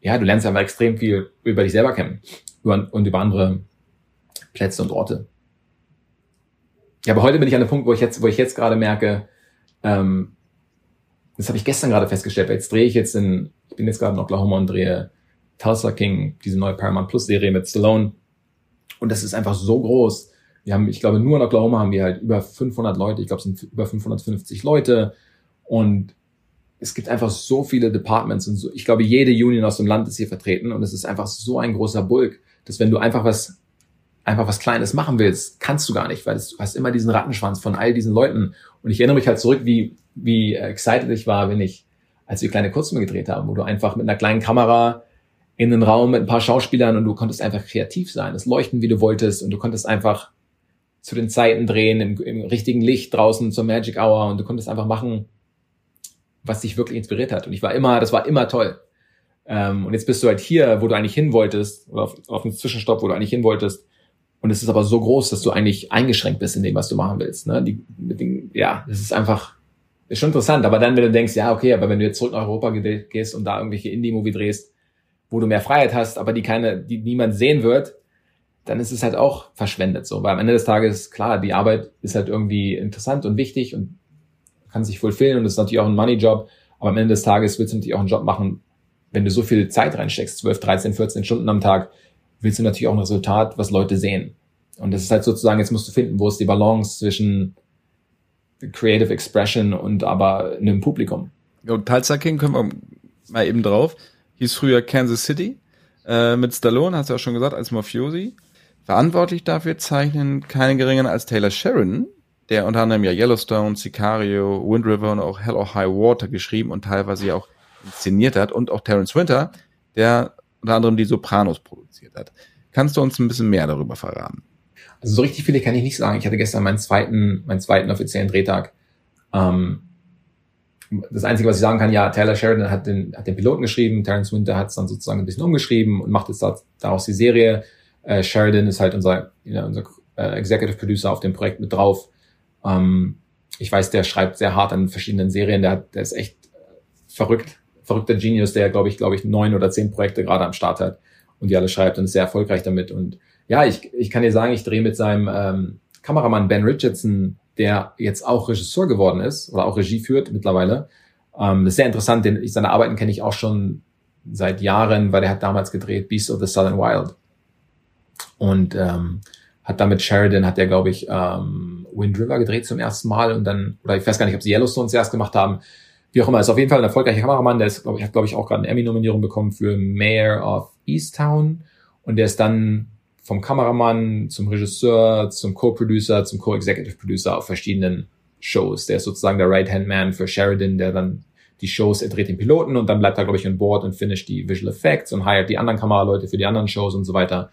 ja, du lernst einfach extrem viel über dich selber kennen und über andere Plätze und Orte. Ja, aber heute bin ich an dem Punkt, wo ich jetzt, wo ich jetzt gerade merke, ähm, das habe ich gestern gerade festgestellt, weil jetzt drehe ich jetzt in, ich bin jetzt gerade in Oklahoma und drehe Tulsa King, diese neue Paramount Plus Serie mit Stallone. Und das ist einfach so groß. Wir haben, ich glaube, nur in Oklahoma haben wir halt über 500 Leute. Ich glaube, es sind über 550 Leute. Und es gibt einfach so viele Departments und so. Ich glaube, jede Union aus dem Land ist hier vertreten. Und es ist einfach so ein großer Bulk, dass wenn du einfach was einfach was Kleines machen willst, kannst du gar nicht, weil du hast immer diesen Rattenschwanz von all diesen Leuten. Und ich erinnere mich halt zurück, wie, wie excited ich war, wenn ich, als wir kleine Kurzfilme gedreht haben, wo du einfach mit einer kleinen Kamera in den Raum mit ein paar Schauspielern und du konntest einfach kreativ sein, es leuchten, wie du wolltest und du konntest einfach zu den Zeiten drehen, im, im richtigen Licht draußen zur Magic Hour und du konntest einfach machen, was dich wirklich inspiriert hat. Und ich war immer, das war immer toll. Ähm, und jetzt bist du halt hier, wo du eigentlich hin wolltest, oder auf, auf einem Zwischenstopp, wo du eigentlich hin wolltest, und es ist aber so groß, dass du eigentlich eingeschränkt bist in dem, was du machen willst. Ne? Die, mit den, ja, das ist einfach, ist schon interessant. Aber dann, wenn du denkst, ja, okay, aber wenn du jetzt zurück nach Europa gehst und da irgendwelche Indie-Movie drehst, wo du mehr Freiheit hast, aber die keine, die niemand sehen wird, dann ist es halt auch verschwendet so. Weil am Ende des Tages, klar, die Arbeit ist halt irgendwie interessant und wichtig und kann sich fulfillen und ist natürlich auch ein Money-Job. Aber am Ende des Tages willst du natürlich auch einen Job machen, wenn du so viel Zeit reinsteckst, 12, 13, 14 Stunden am Tag, willst du natürlich auch ein Resultat, was Leute sehen. Und das ist halt sozusagen, jetzt musst du finden, wo ist die Balance zwischen Creative Expression und aber einem Publikum. Und Tulsa King können wir mal eben drauf. Hieß früher Kansas City äh, mit Stallone, hast du ja schon gesagt, als Mafiosi. Verantwortlich dafür zeichnen keine geringeren als Taylor Sheridan, der unter anderem ja Yellowstone, Sicario, Wind River und auch Hell or High Water geschrieben und teilweise auch inszeniert hat und auch Terence Winter, der unter anderem die Sopranos produziert hat. Kannst du uns ein bisschen mehr darüber verraten? Also so richtig viele kann ich nicht sagen. Ich hatte gestern meinen zweiten, meinen zweiten offiziellen Drehtag. Ähm, das Einzige, was ich sagen kann, ja, Taylor Sheridan hat den, hat den Piloten geschrieben, Terence Winter hat es dann sozusagen ein bisschen umgeschrieben und macht jetzt daraus die Serie. Äh, Sheridan ist halt unser, know, unser äh, Executive Producer auf dem Projekt mit drauf. Ähm, ich weiß, der schreibt sehr hart an verschiedenen Serien, der, hat, der ist echt verrückt verrückter Genius, der, glaube ich, glaube ich, neun oder zehn Projekte gerade am Start hat und die alle schreibt und ist sehr erfolgreich damit. Und ja, ich, ich kann dir sagen, ich drehe mit seinem ähm, Kameramann Ben Richardson, der jetzt auch Regisseur geworden ist oder auch Regie führt mittlerweile. Ähm, das ist sehr interessant, denn seine Arbeiten kenne ich auch schon seit Jahren, weil der hat damals gedreht Beast of the Southern Wild. Und ähm, hat damit Sheridan, hat der, glaube ich, ähm, Wind River gedreht zum ersten Mal und dann, oder ich weiß gar nicht, ob sie Yellowstone zuerst gemacht haben. Wie auch immer, ist auf jeden Fall ein erfolgreicher Kameramann, der ist, glaube ich, hat, glaube ich, auch gerade eine Emmy-Nominierung bekommen für Mayor of Easttown. Und der ist dann vom Kameramann zum Regisseur, zum Co-Producer, zum Co-Executive Producer auf verschiedenen Shows. Der ist sozusagen der Right-Hand-Man für Sheridan, der dann die Shows, er dreht den Piloten und dann bleibt er, glaube ich, an Bord und finisht die Visual Effects und hired die anderen Kameraleute für die anderen Shows und so weiter.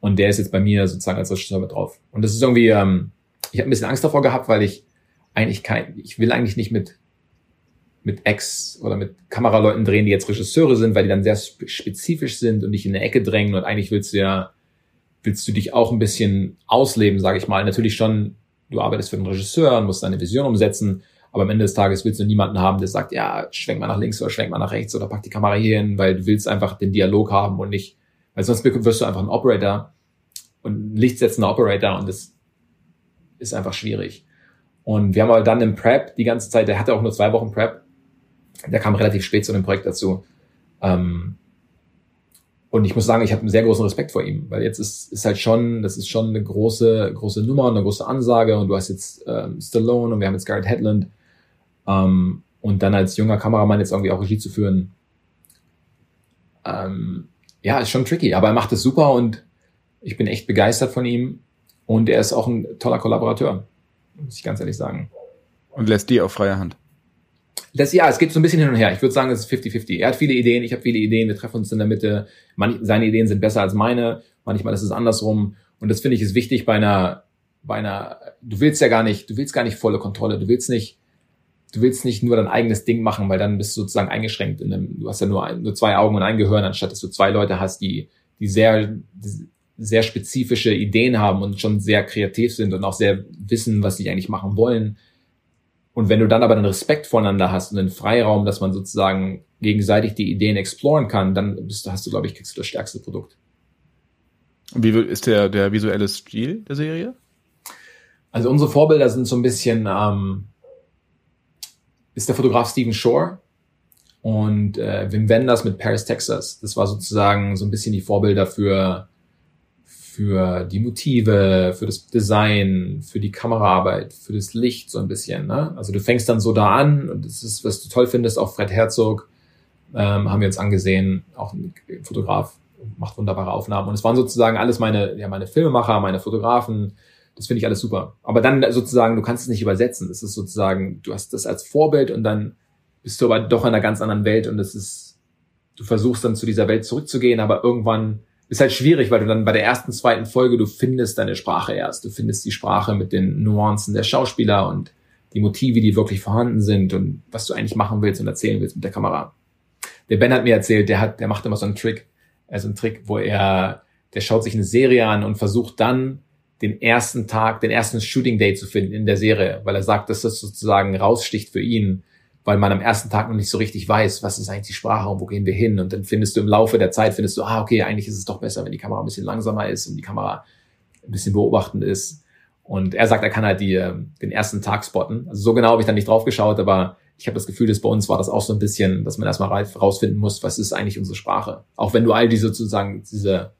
Und der ist jetzt bei mir sozusagen als Regisseur mit drauf. Und das ist irgendwie, ähm, ich habe ein bisschen Angst davor gehabt, weil ich eigentlich kein, ich will eigentlich nicht mit mit Ex oder mit Kameraleuten drehen, die jetzt Regisseure sind, weil die dann sehr spezifisch sind und dich in eine Ecke drängen und eigentlich willst du ja willst du dich auch ein bisschen ausleben, sage ich mal. Natürlich schon, du arbeitest für den Regisseur und musst deine Vision umsetzen, aber am Ende des Tages willst du niemanden haben, der sagt, ja, schwenk mal nach links oder schwenk mal nach rechts oder pack die Kamera hier hin, weil du willst einfach den Dialog haben und nicht, weil sonst wirst du einfach ein Operator und ein lichtsetzender Operator und das ist einfach schwierig. Und wir haben aber dann im Prep die ganze Zeit, der hatte auch nur zwei Wochen Prep, der kam relativ spät zu dem Projekt dazu. Ähm, und ich muss sagen, ich habe einen sehr großen Respekt vor ihm, weil jetzt ist, ist halt schon, das ist schon eine große, große Nummer, eine große Ansage und du hast jetzt ähm, Stallone und wir haben jetzt Garrett Hedlund ähm, und dann als junger Kameramann jetzt irgendwie auch Regie zu führen, ähm, ja, ist schon tricky, aber er macht es super und ich bin echt begeistert von ihm und er ist auch ein toller Kollaborateur, muss ich ganz ehrlich sagen. Und lässt die auf freie Hand das, ja, es geht so ein bisschen hin und her. Ich würde sagen, es ist 50-50. Er hat viele Ideen, ich habe viele Ideen, wir treffen uns in der Mitte. Manch, seine Ideen sind besser als meine, manchmal ist es andersrum. Und das finde ich ist wichtig bei einer, bei einer, du willst ja gar nicht, du willst gar nicht volle Kontrolle, du willst nicht, du willst nicht nur dein eigenes Ding machen, weil dann bist du sozusagen eingeschränkt in einem, du hast ja nur, ein, nur zwei Augen und ein Gehirn, anstatt dass du zwei Leute hast, die, die sehr, sehr spezifische Ideen haben und schon sehr kreativ sind und auch sehr wissen, was sie eigentlich machen wollen und wenn du dann aber den Respekt voneinander hast und den Freiraum, dass man sozusagen gegenseitig die Ideen exploren kann, dann bist, hast du, glaube ich, kriegst du das stärkste Produkt. Und wie ist der, der visuelle Stil der Serie? Also unsere Vorbilder sind so ein bisschen, ähm, ist der Fotograf Stephen Shore und äh, Wim Wenders mit Paris, Texas. Das war sozusagen so ein bisschen die Vorbilder für für die Motive, für das Design, für die Kameraarbeit, für das Licht so ein bisschen. Ne? Also du fängst dann so da an und das ist, was du toll findest, auch Fred Herzog ähm, haben wir uns angesehen, auch ein Fotograf, macht wunderbare Aufnahmen. Und es waren sozusagen alles meine, ja, meine Filmemacher, meine Fotografen, das finde ich alles super. Aber dann sozusagen, du kannst es nicht übersetzen. Es ist sozusagen, du hast das als Vorbild und dann bist du aber doch in einer ganz anderen Welt und es ist, du versuchst dann zu dieser Welt zurückzugehen, aber irgendwann ist halt schwierig, weil du dann bei der ersten, zweiten Folge, du findest deine Sprache erst. Du findest die Sprache mit den Nuancen der Schauspieler und die Motive, die wirklich vorhanden sind und was du eigentlich machen willst und erzählen willst mit der Kamera. Der Ben hat mir erzählt, der hat, der macht immer so einen Trick, also einen Trick, wo er, der schaut sich eine Serie an und versucht dann den ersten Tag, den ersten Shooting Day zu finden in der Serie, weil er sagt, dass das sozusagen raussticht für ihn weil man am ersten Tag noch nicht so richtig weiß, was ist eigentlich die Sprache und wo gehen wir hin. Und dann findest du im Laufe der Zeit, findest du, ah, okay, eigentlich ist es doch besser, wenn die Kamera ein bisschen langsamer ist und die Kamera ein bisschen beobachtend ist. Und er sagt, er kann halt die, ähm, den ersten Tag spotten. Also so genau habe ich dann nicht drauf geschaut, aber ich habe das Gefühl, dass bei uns war das auch so ein bisschen, dass man erstmal rausfinden muss, was ist eigentlich unsere Sprache. Auch wenn du all diese sozusagen, diese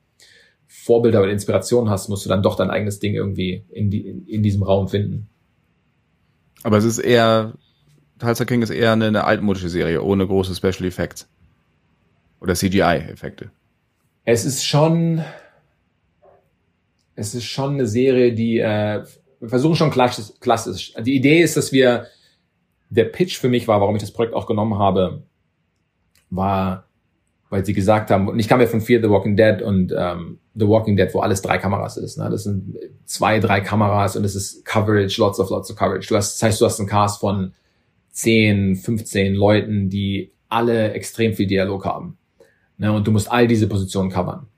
Vorbilder oder Inspirationen hast, musst du dann doch dein eigenes Ding irgendwie in, die, in, in diesem Raum finden. Aber es ist eher Tulsa King ist eher eine, eine altmodische Serie, ohne große Special Effects. Oder CGI-Effekte. Es ist schon, es ist schon eine Serie, die, äh, wir versuchen schon klassisch, klassisch. Die Idee ist, dass wir, der Pitch für mich war, warum ich das Projekt auch genommen habe, war, weil sie gesagt haben, und ich kam ja von Fear the Walking Dead und ähm, The Walking Dead, wo alles drei Kameras ist. Ne? Das sind zwei, drei Kameras und es ist Coverage, lots of lots of Coverage. Du hast, das heißt, du hast einen Cast von 10, 15 Leuten, die alle extrem viel Dialog haben. Ne, und du musst all diese Positionen covern.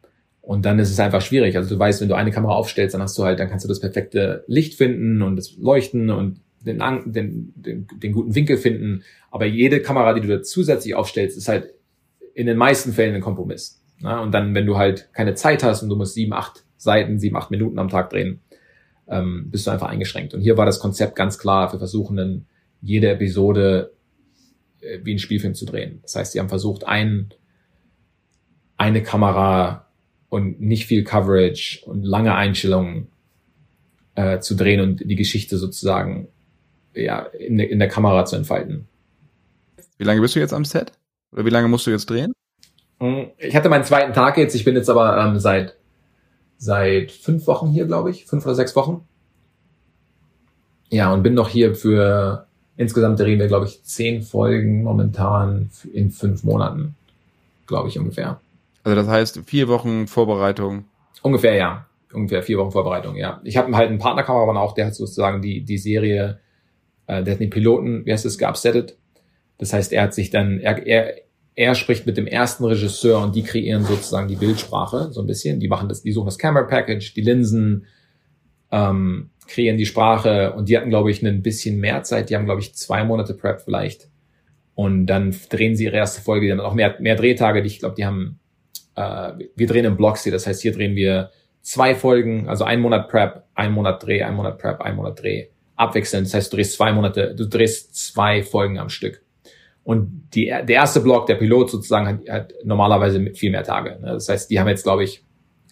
Und dann ist es einfach schwierig. Also du weißt, wenn du eine Kamera aufstellst, dann hast du halt, dann kannst du das perfekte Licht finden und das Leuchten und den, den, den, den guten Winkel finden. Aber jede Kamera, die du da zusätzlich aufstellst, ist halt in den meisten Fällen ein Kompromiss. Ne? Und dann, wenn du halt keine Zeit hast und du musst sieben, acht Seiten, sieben, acht Minuten am Tag drehen, ähm, bist du einfach eingeschränkt. Und hier war das Konzept ganz klar. Wir versuchen einen jede Episode äh, wie ein Spielfilm zu drehen. Das heißt, sie haben versucht, einen, eine Kamera und nicht viel Coverage und lange Einstellungen äh, zu drehen und die Geschichte sozusagen ja, in, in der Kamera zu entfalten. Wie lange bist du jetzt am Set? Oder wie lange musst du jetzt drehen? Hm, ich hatte meinen zweiten Tag jetzt. Ich bin jetzt aber ähm, seit seit fünf Wochen hier, glaube ich, fünf oder sechs Wochen. Ja, und bin noch hier für insgesamt drehen wir, glaube ich, zehn Folgen momentan in fünf Monaten, glaube ich ungefähr. Also das heißt vier Wochen Vorbereitung. Ungefähr, ja. Ungefähr vier Wochen Vorbereitung, ja. Ich habe halt einen Partnerkameramann auch, der hat sozusagen die, die Serie, äh, der hat den Piloten, wie heißt es, geupsettet. Das heißt, er hat sich dann, er, er, er spricht mit dem ersten Regisseur und die kreieren sozusagen die Bildsprache so ein bisschen. Die machen das, die suchen das Camera Package, die Linsen, ähm, kreieren die Sprache und die hatten, glaube ich, ein bisschen mehr Zeit. Die haben, glaube ich, zwei Monate Prep vielleicht. Und dann drehen sie ihre erste Folge, die haben auch mehr, mehr Drehtage. Ich glaube, die haben, äh, wir drehen im Blocks hier. Das heißt, hier drehen wir zwei Folgen, also ein Monat Prep, ein Monat Dreh, ein Monat Prep, ein Monat Dreh, abwechselnd. Das heißt, du drehst zwei Monate, du drehst zwei Folgen am Stück. Und die, der erste Block, der Pilot sozusagen, hat, hat normalerweise viel mehr Tage. Ne? Das heißt, die haben jetzt, glaube ich,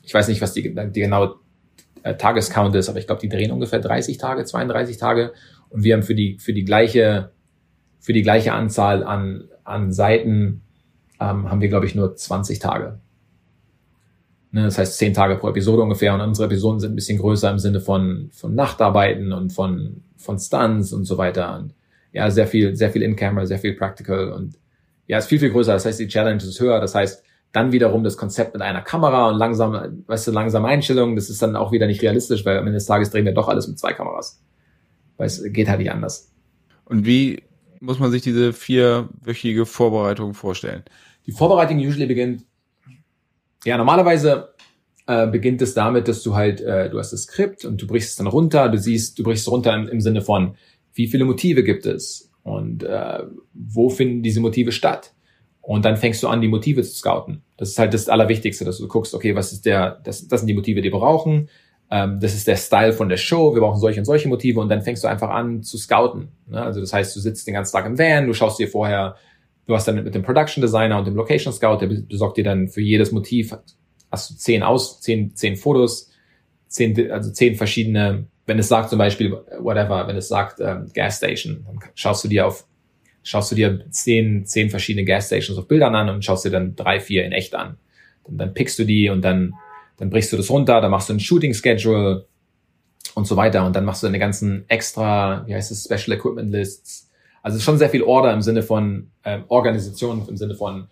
ich weiß nicht, was die, die genaue äh, Tagescount ist, aber ich glaube, die drehen ungefähr 30 Tage, 32 Tage. Und wir haben für die, für die gleiche, für die gleiche Anzahl an, an Seiten, ähm, haben wir, glaube ich, nur 20 Tage. Ne, das heißt 10 Tage pro Episode ungefähr. Und unsere Episoden sind ein bisschen größer im Sinne von, von Nachtarbeiten und von, von Stunts und so weiter. Und ja, sehr viel, sehr viel in-camera, sehr viel practical und ja, ist viel, viel größer. Das heißt, die Challenge ist höher. Das heißt, dann wiederum das Konzept mit einer Kamera und langsam, weißt du, langsame Einstellungen, das ist dann auch wieder nicht realistisch, weil am Ende des Tages drehen wir doch alles mit zwei Kameras. Weil es geht halt nicht anders. Und wie muss man sich diese vierwöchige Vorbereitung vorstellen? Die Vorbereitung usually beginnt, ja, normalerweise äh, beginnt es damit, dass du halt, äh, du hast das Skript und du brichst es dann runter, du siehst, du brichst es runter im, im Sinne von, wie viele Motive gibt es und äh, wo finden diese Motive statt? Und dann fängst du an, die Motive zu scouten. Das ist halt das Allerwichtigste, dass du guckst, okay, was ist der, das, das sind die Motive, die wir brauchen. Ähm, das ist der Style von der Show. Wir brauchen solche und solche Motive. Und dann fängst du einfach an zu scouten. Ne? Also das heißt, du sitzt den ganzen Tag im Van, du schaust dir vorher, du hast dann mit dem Production Designer und dem Location Scout, der besorgt dir dann für jedes Motiv, hast du zehn aus, zehn, zehn Fotos, zehn, also zehn verschiedene, wenn es sagt zum Beispiel, whatever, wenn es sagt ähm, Gas Station, dann schaust du dir auf schaust du dir zehn, zehn verschiedene Gasstations auf Bildern an und schaust dir dann drei, vier in echt an. Und dann pickst du die und dann, dann brichst du das runter, dann machst du ein Shooting Schedule und so weiter. Und dann machst du deine ganzen extra, wie heißt es, Special Equipment Lists. Also es ist schon sehr viel Order im Sinne von ähm, Organisation, im Sinne von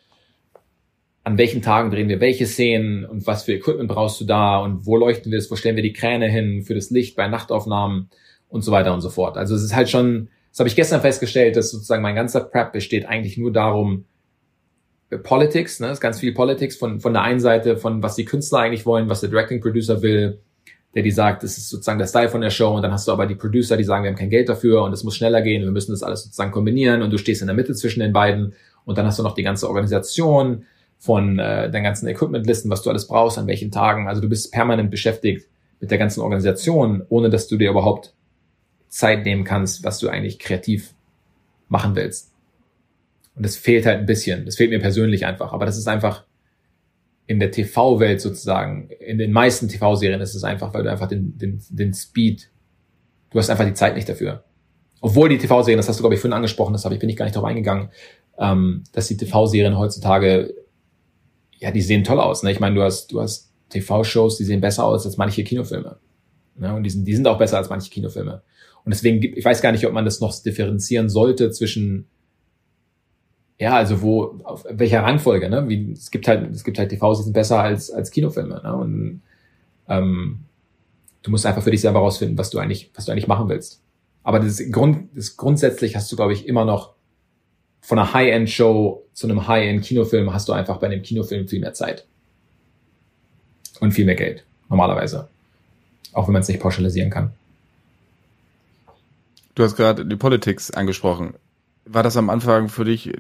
an welchen Tagen drehen wir welche Szenen und was für Equipment brauchst du da und wo leuchten wir das, wo stellen wir die Kräne hin für das Licht bei Nachtaufnahmen und so weiter und so fort. Also es ist halt schon das habe ich gestern festgestellt, dass sozusagen mein ganzer Prep besteht eigentlich nur darum, äh, Politics, ne, ist ganz viel Politics von, von der einen Seite, von was die Künstler eigentlich wollen, was der Directing Producer will, der die sagt, das ist sozusagen der Style von der Show. Und dann hast du aber die Producer, die sagen, wir haben kein Geld dafür und es muss schneller gehen, wir müssen das alles sozusagen kombinieren. Und du stehst in der Mitte zwischen den beiden. Und dann hast du noch die ganze Organisation von äh, deinen ganzen Equipmentlisten, was du alles brauchst, an welchen Tagen. Also du bist permanent beschäftigt mit der ganzen Organisation, ohne dass du dir überhaupt Zeit nehmen kannst, was du eigentlich kreativ machen willst. Und das fehlt halt ein bisschen. Das fehlt mir persönlich einfach. Aber das ist einfach in der TV-Welt sozusagen, in den meisten TV-Serien ist es einfach, weil du einfach den, den, den Speed, du hast einfach die Zeit nicht dafür. Obwohl die TV-Serien, das hast du, glaube ich, vorhin angesprochen, das habe ich, bin ich gar nicht darauf eingegangen, ähm, dass die TV-Serien heutzutage, ja, die sehen toll aus. Ne? Ich meine, du hast, du hast TV-Shows, die sehen besser aus als manche Kinofilme. Ne? Und die sind, die sind auch besser als manche Kinofilme. Und deswegen, ich weiß gar nicht, ob man das noch differenzieren sollte zwischen, ja, also wo, auf welcher Rangfolge, ne? Wie, es gibt halt, es gibt halt TVs, die sind besser als, als Kinofilme, ne? Und ähm, du musst einfach für dich selber rausfinden, was du eigentlich, was du eigentlich machen willst. Aber das Grund, das grundsätzlich hast du, glaube ich, immer noch von einer High-End-Show zu einem High-End-Kinofilm hast du einfach bei einem Kinofilm viel mehr Zeit. Und viel mehr Geld, normalerweise. Auch wenn man es nicht pauschalisieren kann. Du hast gerade die Politics angesprochen. War das am Anfang für dich äh,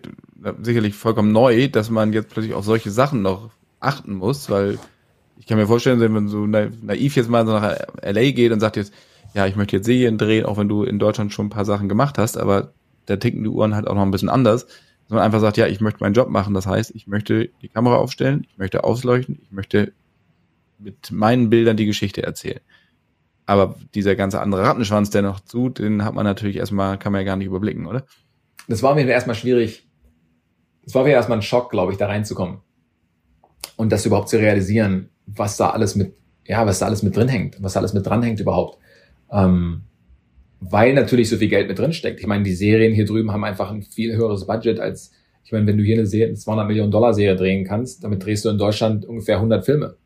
sicherlich vollkommen neu, dass man jetzt plötzlich auf solche Sachen noch achten muss? Weil ich kann mir vorstellen, wenn man so naiv jetzt mal so nach LA geht und sagt jetzt, ja, ich möchte jetzt Serien drehen, auch wenn du in Deutschland schon ein paar Sachen gemacht hast, aber da ticken die Uhren halt auch noch ein bisschen anders. Dass man einfach sagt, ja, ich möchte meinen Job machen. Das heißt, ich möchte die Kamera aufstellen, ich möchte ausleuchten, ich möchte mit meinen Bildern die Geschichte erzählen. Aber dieser ganze andere Rattenschwanz, der noch zu, den hat man natürlich erstmal, kann man ja gar nicht überblicken, oder? Das war mir erstmal schwierig. Das war mir erstmal ein Schock, glaube ich, da reinzukommen. Und das überhaupt zu realisieren, was da alles mit, ja, was da alles mit drin hängt, was da alles mit dran hängt überhaupt. Ähm, weil natürlich so viel Geld mit drin steckt. Ich meine, die Serien hier drüben haben einfach ein viel höheres Budget als, ich meine, wenn du hier eine, eine 200 Millionen Dollar Serie drehen kannst, damit drehst du in Deutschland ungefähr 100 Filme.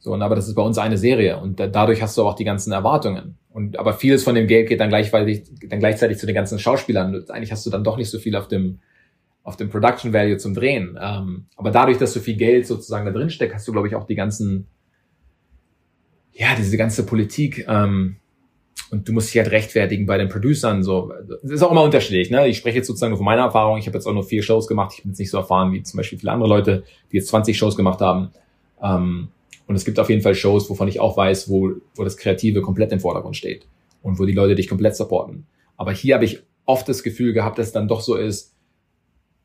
So, und aber das ist bei uns eine Serie und da, dadurch hast du auch die ganzen Erwartungen. Und aber vieles von dem Geld geht dann gleichzeitig, dann gleichzeitig zu den ganzen Schauspielern. Und eigentlich hast du dann doch nicht so viel auf dem auf dem Production Value zum Drehen. Ähm, aber dadurch, dass so viel Geld sozusagen da drin steckt, hast du, glaube ich, auch die ganzen, ja, diese ganze Politik. Ähm, und du musst dich halt rechtfertigen bei den Producern. So, das ist auch immer unterschiedlich. Ne? Ich spreche jetzt sozusagen von meiner Erfahrung. Ich habe jetzt auch nur vier Shows gemacht. Ich bin jetzt nicht so erfahren wie zum Beispiel viele andere Leute, die jetzt 20 Shows gemacht haben. Ähm, und es gibt auf jeden Fall Shows, wovon ich auch weiß, wo, wo das Kreative komplett im Vordergrund steht und wo die Leute dich komplett supporten. Aber hier habe ich oft das Gefühl gehabt, dass es dann doch so ist,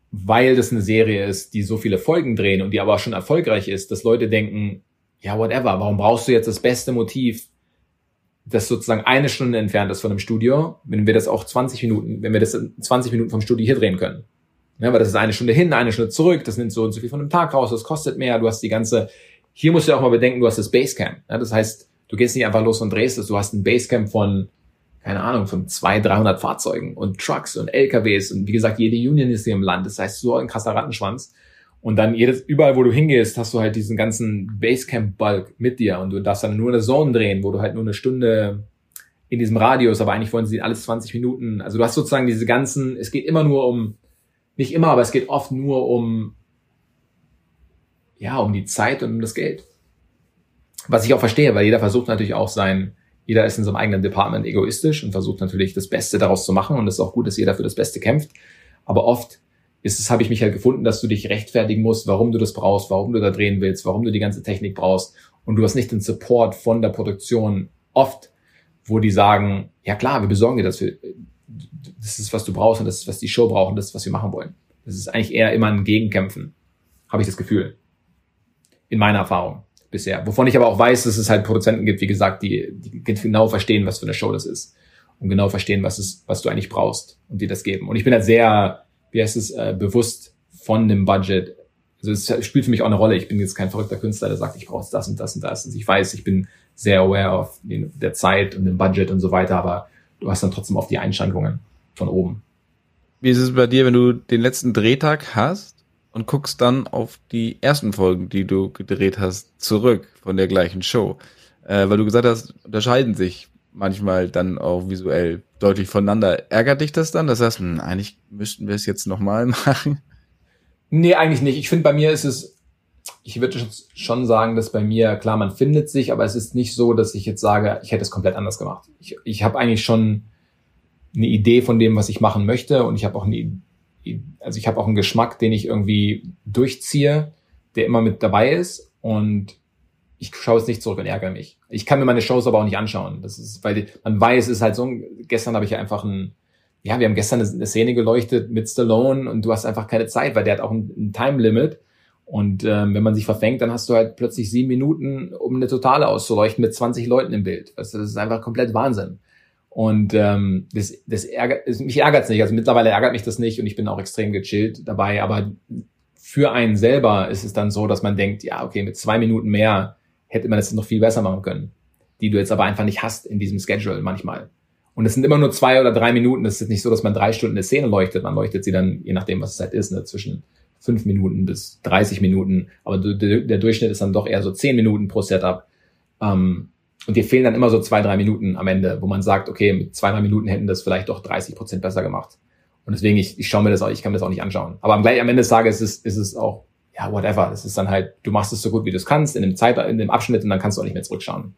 weil das eine Serie ist, die so viele Folgen drehen und die aber auch schon erfolgreich ist, dass Leute denken, ja, whatever, warum brauchst du jetzt das beste Motiv, das sozusagen eine Stunde entfernt ist von dem Studio, wenn wir das auch 20 Minuten, wenn wir das 20 Minuten vom Studio hier drehen können. Ja, weil das ist eine Stunde hin, eine Stunde zurück, das nimmt so und so viel von einem Tag raus, das kostet mehr, du hast die ganze hier musst du auch mal bedenken, du hast das Basecamp. Ja, das heißt, du gehst nicht einfach los und drehst es, du hast ein Basecamp von, keine Ahnung, von 200, 300 Fahrzeugen und Trucks und LKWs und wie gesagt, jede Union ist hier im Land. Das heißt, so ein krasser Rattenschwanz. Und dann jedes, überall, wo du hingehst, hast du halt diesen ganzen Basecamp-Bulk mit dir und du darfst dann nur eine Zone drehen, wo du halt nur eine Stunde in diesem Radius, aber eigentlich wollen sie alles 20 Minuten. Also du hast sozusagen diese ganzen, es geht immer nur um, nicht immer, aber es geht oft nur um ja, um die Zeit und um das Geld. Was ich auch verstehe, weil jeder versucht natürlich auch sein, jeder ist in seinem eigenen Department egoistisch und versucht natürlich das Beste daraus zu machen und es ist auch gut, dass jeder für das Beste kämpft. Aber oft ist es, habe ich mich halt gefunden, dass du dich rechtfertigen musst, warum du das brauchst, warum du da drehen willst, warum du die ganze Technik brauchst und du hast nicht den Support von der Produktion oft, wo die sagen, ja klar, wir besorgen dir das für, das ist, was du brauchst und das ist, was die Show braucht und das ist, was wir machen wollen. Das ist eigentlich eher immer ein Gegenkämpfen, habe ich das Gefühl in meiner Erfahrung bisher. Wovon ich aber auch weiß, dass es halt Produzenten gibt, wie gesagt, die, die genau verstehen, was für eine Show das ist und genau verstehen, was es, was du eigentlich brauchst und dir das geben. Und ich bin halt sehr, wie heißt es, äh, bewusst von dem Budget. Also es spielt für mich auch eine Rolle. Ich bin jetzt kein verrückter Künstler, der sagt, ich brauche das und das und das. Also ich weiß, ich bin sehr aware of der Zeit und dem Budget und so weiter, aber du hast dann trotzdem auf die Einschränkungen von oben. Wie ist es bei dir, wenn du den letzten Drehtag hast und guckst dann auf die ersten Folgen, die du gedreht hast, zurück von der gleichen Show. Äh, weil du gesagt hast, unterscheiden sich manchmal dann auch visuell deutlich voneinander. Ärgert dich das dann? Das heißt, hm, eigentlich müssten wir es jetzt nochmal machen? Nee, eigentlich nicht. Ich finde, bei mir ist es, ich würde schon sagen, dass bei mir, klar, man findet sich, aber es ist nicht so, dass ich jetzt sage, ich hätte es komplett anders gemacht. Ich, ich habe eigentlich schon eine Idee von dem, was ich machen möchte und ich habe auch eine also ich habe auch einen Geschmack, den ich irgendwie durchziehe, der immer mit dabei ist und ich schaue es nicht zurück und ärgere mich. Ich kann mir meine Shows aber auch nicht anschauen. Das ist, weil man weiß, es ist halt so, gestern habe ich ja einfach ein, ja, wir haben gestern eine Szene geleuchtet mit Stallone und du hast einfach keine Zeit, weil der hat auch ein, ein Time Limit. Und ähm, wenn man sich verfängt, dann hast du halt plötzlich sieben Minuten, um eine Totale auszuleuchten mit 20 Leuten im Bild. Weißt das ist einfach komplett Wahnsinn. Und ähm, das, das ärgert, mich ärgert's nicht. Also mittlerweile ärgert mich das nicht und ich bin auch extrem gechillt dabei. Aber für einen selber ist es dann so, dass man denkt, ja, okay, mit zwei Minuten mehr hätte man das noch viel besser machen können, die du jetzt aber einfach nicht hast in diesem Schedule manchmal. Und es sind immer nur zwei oder drei Minuten. Es ist nicht so, dass man drei Stunden eine Szene leuchtet. Man leuchtet sie dann, je nachdem, was es halt ist, ne, zwischen fünf Minuten bis 30 Minuten. Aber der Durchschnitt ist dann doch eher so zehn Minuten pro Setup. Ähm, und dir fehlen dann immer so zwei, drei Minuten am Ende, wo man sagt, okay, mit zwei, drei Minuten hätten das vielleicht doch 30 Prozent besser gemacht. Und deswegen, ich, ich schaue mir das auch, ich kann mir das auch nicht anschauen. Aber am, gleich am Ende des Tages ist es, ist es auch, ja, whatever. Es ist dann halt, du machst es so gut, wie du es kannst, in dem Zeit, in dem Abschnitt und dann kannst du auch nicht mehr zurückschauen.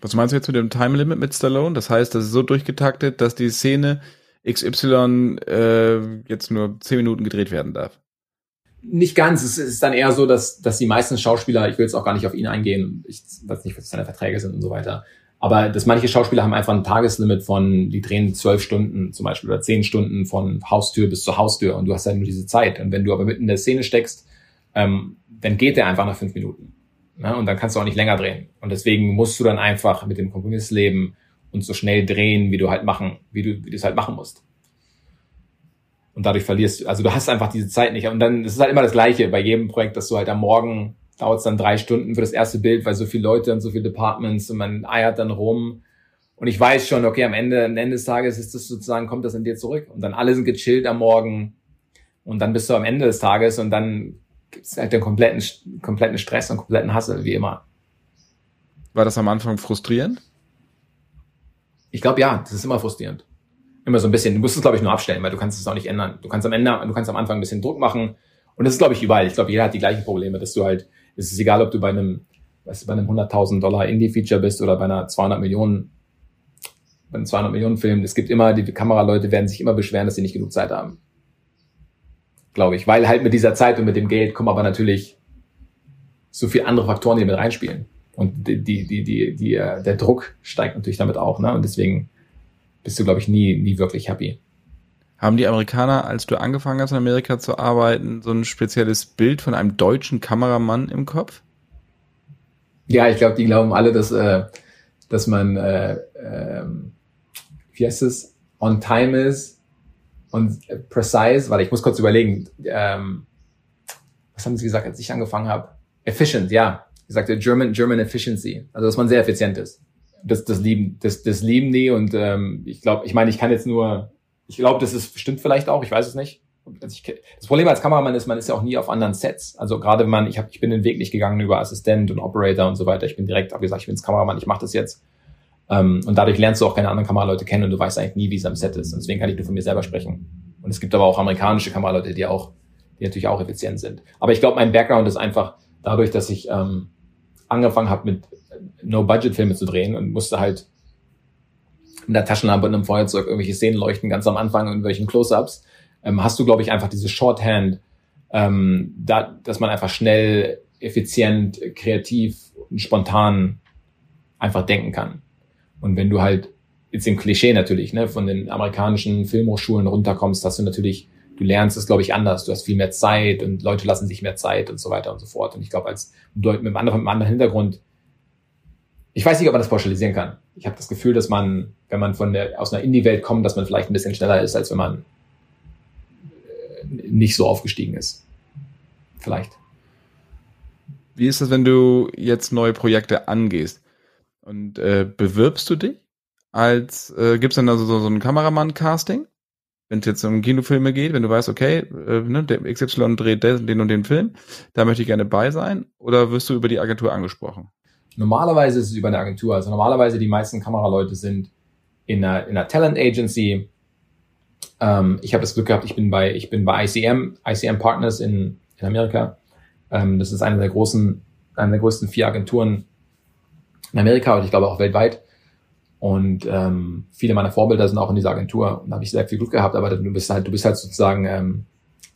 Was meinst du jetzt mit dem Time Limit mit Stallone? Das heißt, das ist so durchgetaktet, dass die Szene XY äh, jetzt nur zehn Minuten gedreht werden darf. Nicht ganz. Es ist dann eher so, dass, dass die meisten Schauspieler, ich will jetzt auch gar nicht auf ihn eingehen, ich weiß nicht, was seine Verträge sind und so weiter, Aber dass manche Schauspieler haben einfach ein Tageslimit von, die drehen zwölf Stunden zum Beispiel oder zehn Stunden von Haustür bis zur Haustür und du hast halt nur diese Zeit. Und wenn du aber mitten in der Szene steckst, ähm, dann geht der einfach nach fünf Minuten. Ne? Und dann kannst du auch nicht länger drehen. Und deswegen musst du dann einfach mit dem Kompromiss leben und so schnell drehen, wie du halt machen, wie du, wie du es halt machen musst. Und dadurch verlierst du, also du hast einfach diese Zeit nicht. Und dann ist es halt immer das Gleiche bei jedem Projekt, dass du halt am Morgen dauert es dann drei Stunden für das erste Bild, weil so viele Leute und so viele Departments und man eiert dann rum. Und ich weiß schon, okay, am Ende, am Ende des Tages ist das sozusagen, kommt das an dir zurück. Und dann alle sind gechillt am Morgen. Und dann bist du am Ende des Tages und dann gibt es halt den kompletten, kompletten Stress und kompletten Hassel, wie immer. War das am Anfang frustrierend? Ich glaube, ja, das ist immer frustrierend. Immer so ein bisschen. Du musst es, glaube ich, nur abstellen, weil du kannst es auch nicht ändern. Du kannst am Ende, du kannst am Anfang ein bisschen Druck machen. Und das ist, glaube ich, überall. Ich glaube, jeder hat die gleichen Probleme, dass du halt es ist egal, ob du bei einem, weißt du, bei einem 100.000 Dollar Indie-Feature bist oder bei einer 200 Millionen, bei einem 200 Millionen Film. Es gibt immer, die Kameraleute werden sich immer beschweren, dass sie nicht genug Zeit haben. Glaube ich. Weil halt mit dieser Zeit und mit dem Geld kommen aber natürlich so viele andere Faktoren, die mit reinspielen. Und die, die, die, die, die, äh, der Druck steigt natürlich damit auch, ne? Und deswegen bist du, glaube ich, nie, nie wirklich happy. Haben die Amerikaner, als du angefangen hast in Amerika zu arbeiten, so ein spezielles Bild von einem deutschen Kameramann im Kopf? Ja, ich glaube, die glauben alle, dass, äh, dass man, äh, äh, wie heißt es, on time ist und precise. Warte, ich muss kurz überlegen. Ähm, was haben sie gesagt, als ich angefangen habe? Efficient, ja. Ich sagte German, German Efficiency. Also, dass man sehr effizient ist. Das, das lieben, das, das lieben die und ähm, ich glaube, ich meine, ich kann jetzt nur ich glaube, das ist stimmt vielleicht auch, ich weiß es nicht. Also das Problem als Kameramann ist, man ist ja auch nie auf anderen Sets. Also gerade wenn man, ich, hab, ich bin den Weg nicht gegangen über Assistent und Operator und so weiter. Ich bin direkt, habe gesagt, ich bin Kameramann, ich mache das jetzt. Ähm, und dadurch lernst du auch keine anderen Kameraleute kennen und du weißt eigentlich nie, wie es am Set ist. Und deswegen kann ich nur von mir selber sprechen. Und es gibt aber auch amerikanische Kameraleute, die auch, die natürlich auch effizient sind. Aber ich glaube, mein Background ist einfach dadurch, dass ich ähm, angefangen habe mit No-Budget-Filme zu drehen und musste halt mit der Taschenlampe und einem Feuerzeug irgendwelche Szenen leuchten, ganz am Anfang in welchen Close-Ups, ähm, hast du, glaube ich, einfach diese Shorthand, ähm, da, dass man einfach schnell, effizient, kreativ und spontan einfach denken kann. Und wenn du halt jetzt im Klischee natürlich, ne, von den amerikanischen Filmhochschulen runterkommst, hast du natürlich, du lernst es, glaube ich, anders. Du hast viel mehr Zeit und Leute lassen sich mehr Zeit und so weiter und so fort. Und ich glaube, als mit einem anderen, mit einem anderen Hintergrund, ich weiß nicht, ob man das pauschalisieren kann. Ich habe das Gefühl, dass man wenn man von der, aus einer Indie-Welt kommt, dass man vielleicht ein bisschen schneller ist, als wenn man äh, nicht so aufgestiegen ist. Vielleicht. Wie ist das, wenn du jetzt neue Projekte angehst? Und äh, bewirbst du dich? Als äh, gibt es dann also so, so ein Kameramann-Casting? Wenn es jetzt um Kinofilme geht, wenn du weißt, okay, äh, ne, der XY dreht den und den Film, da möchte ich gerne bei sein, oder wirst du über die Agentur angesprochen? Normalerweise ist es über eine Agentur. Also normalerweise die meisten Kameraleute sind in einer, in einer Talent Agency. Ähm, ich habe das Glück gehabt, ich bin bei, ich bin bei ICM, ICM Partners in, in Amerika. Ähm, das ist eine der großen, eine der größten vier Agenturen in Amerika und ich glaube auch weltweit. Und ähm, viele meiner Vorbilder sind auch in dieser Agentur und da habe ich sehr viel Glück gehabt, aber du bist halt, du bist halt sozusagen ähm,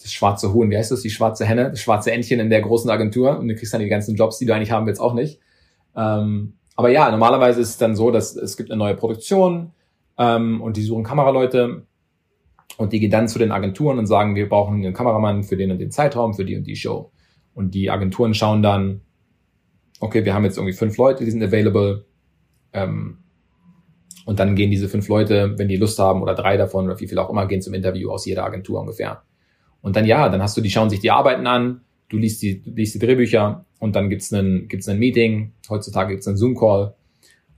das schwarze Huhn, wie heißt das, die schwarze Henne, das schwarze Entchen in der großen Agentur und du kriegst dann die ganzen Jobs, die du eigentlich haben willst, auch nicht. Ähm, aber ja, normalerweise ist es dann so, dass es gibt eine neue Produktion, ähm, und die suchen Kameraleute und die gehen dann zu den Agenturen und sagen, wir brauchen einen Kameramann für den und den Zeitraum, für die und die Show. Und die Agenturen schauen dann, okay, wir haben jetzt irgendwie fünf Leute, die sind available. Ähm, und dann gehen diese fünf Leute, wenn die Lust haben, oder drei davon oder wie viel auch immer, gehen zum Interview aus jeder Agentur ungefähr. Und dann ja, dann hast du, die schauen sich die Arbeiten an, du liest die, du liest die Drehbücher und dann gibt's einen, gibt's einen Meeting, heutzutage gibt's einen Zoom-Call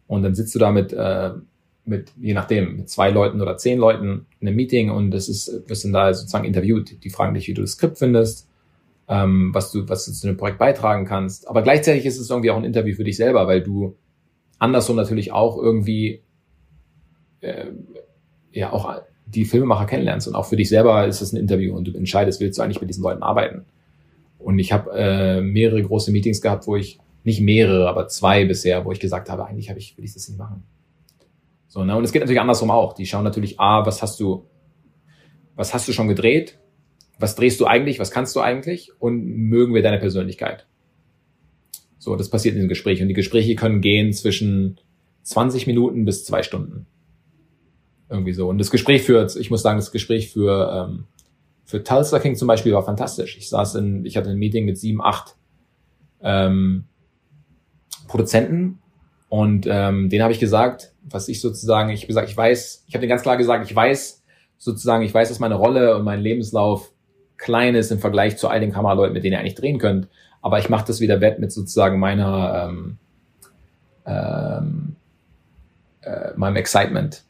und dann sitzt du da mit, äh, mit, je nachdem, mit zwei Leuten oder zehn Leuten in einem Meeting und das ist, wirst dann da sozusagen interviewt. Die fragen dich, wie du das Skript findest, ähm, was du, was du zu dem Projekt beitragen kannst. Aber gleichzeitig ist es irgendwie auch ein Interview für dich selber, weil du andersrum natürlich auch irgendwie, äh, ja, auch die Filmemacher kennenlernst und auch für dich selber ist es ein Interview und du entscheidest, willst du eigentlich mit diesen Leuten arbeiten. Und ich habe äh, mehrere große Meetings gehabt, wo ich, nicht mehrere, aber zwei bisher, wo ich gesagt habe, eigentlich habe ich, will ich das nicht machen. So, ne? Und es geht natürlich andersrum auch. Die schauen natürlich, ah, was hast du, was hast du schon gedreht? Was drehst du eigentlich? Was kannst du eigentlich? Und mögen wir deine Persönlichkeit? So, das passiert in dem Gespräch. Und die Gespräche können gehen zwischen 20 Minuten bis zwei Stunden. Irgendwie so. Und das Gespräch für, ich muss sagen, das Gespräch für, ähm, für Tulsa King zum Beispiel war fantastisch. Ich saß in, ich hatte ein Meeting mit sieben, acht ähm, Produzenten und ähm, den habe ich gesagt, was ich sozusagen, ich gesagt, ich weiß, ich habe den ganz klar gesagt, ich weiß sozusagen, ich weiß, dass meine Rolle und mein Lebenslauf klein ist im Vergleich zu all den Kameraleuten, mit denen ihr eigentlich drehen könnt. Aber ich mache das wieder wett mit sozusagen meiner ähm, ähm, äh, meinem Excitement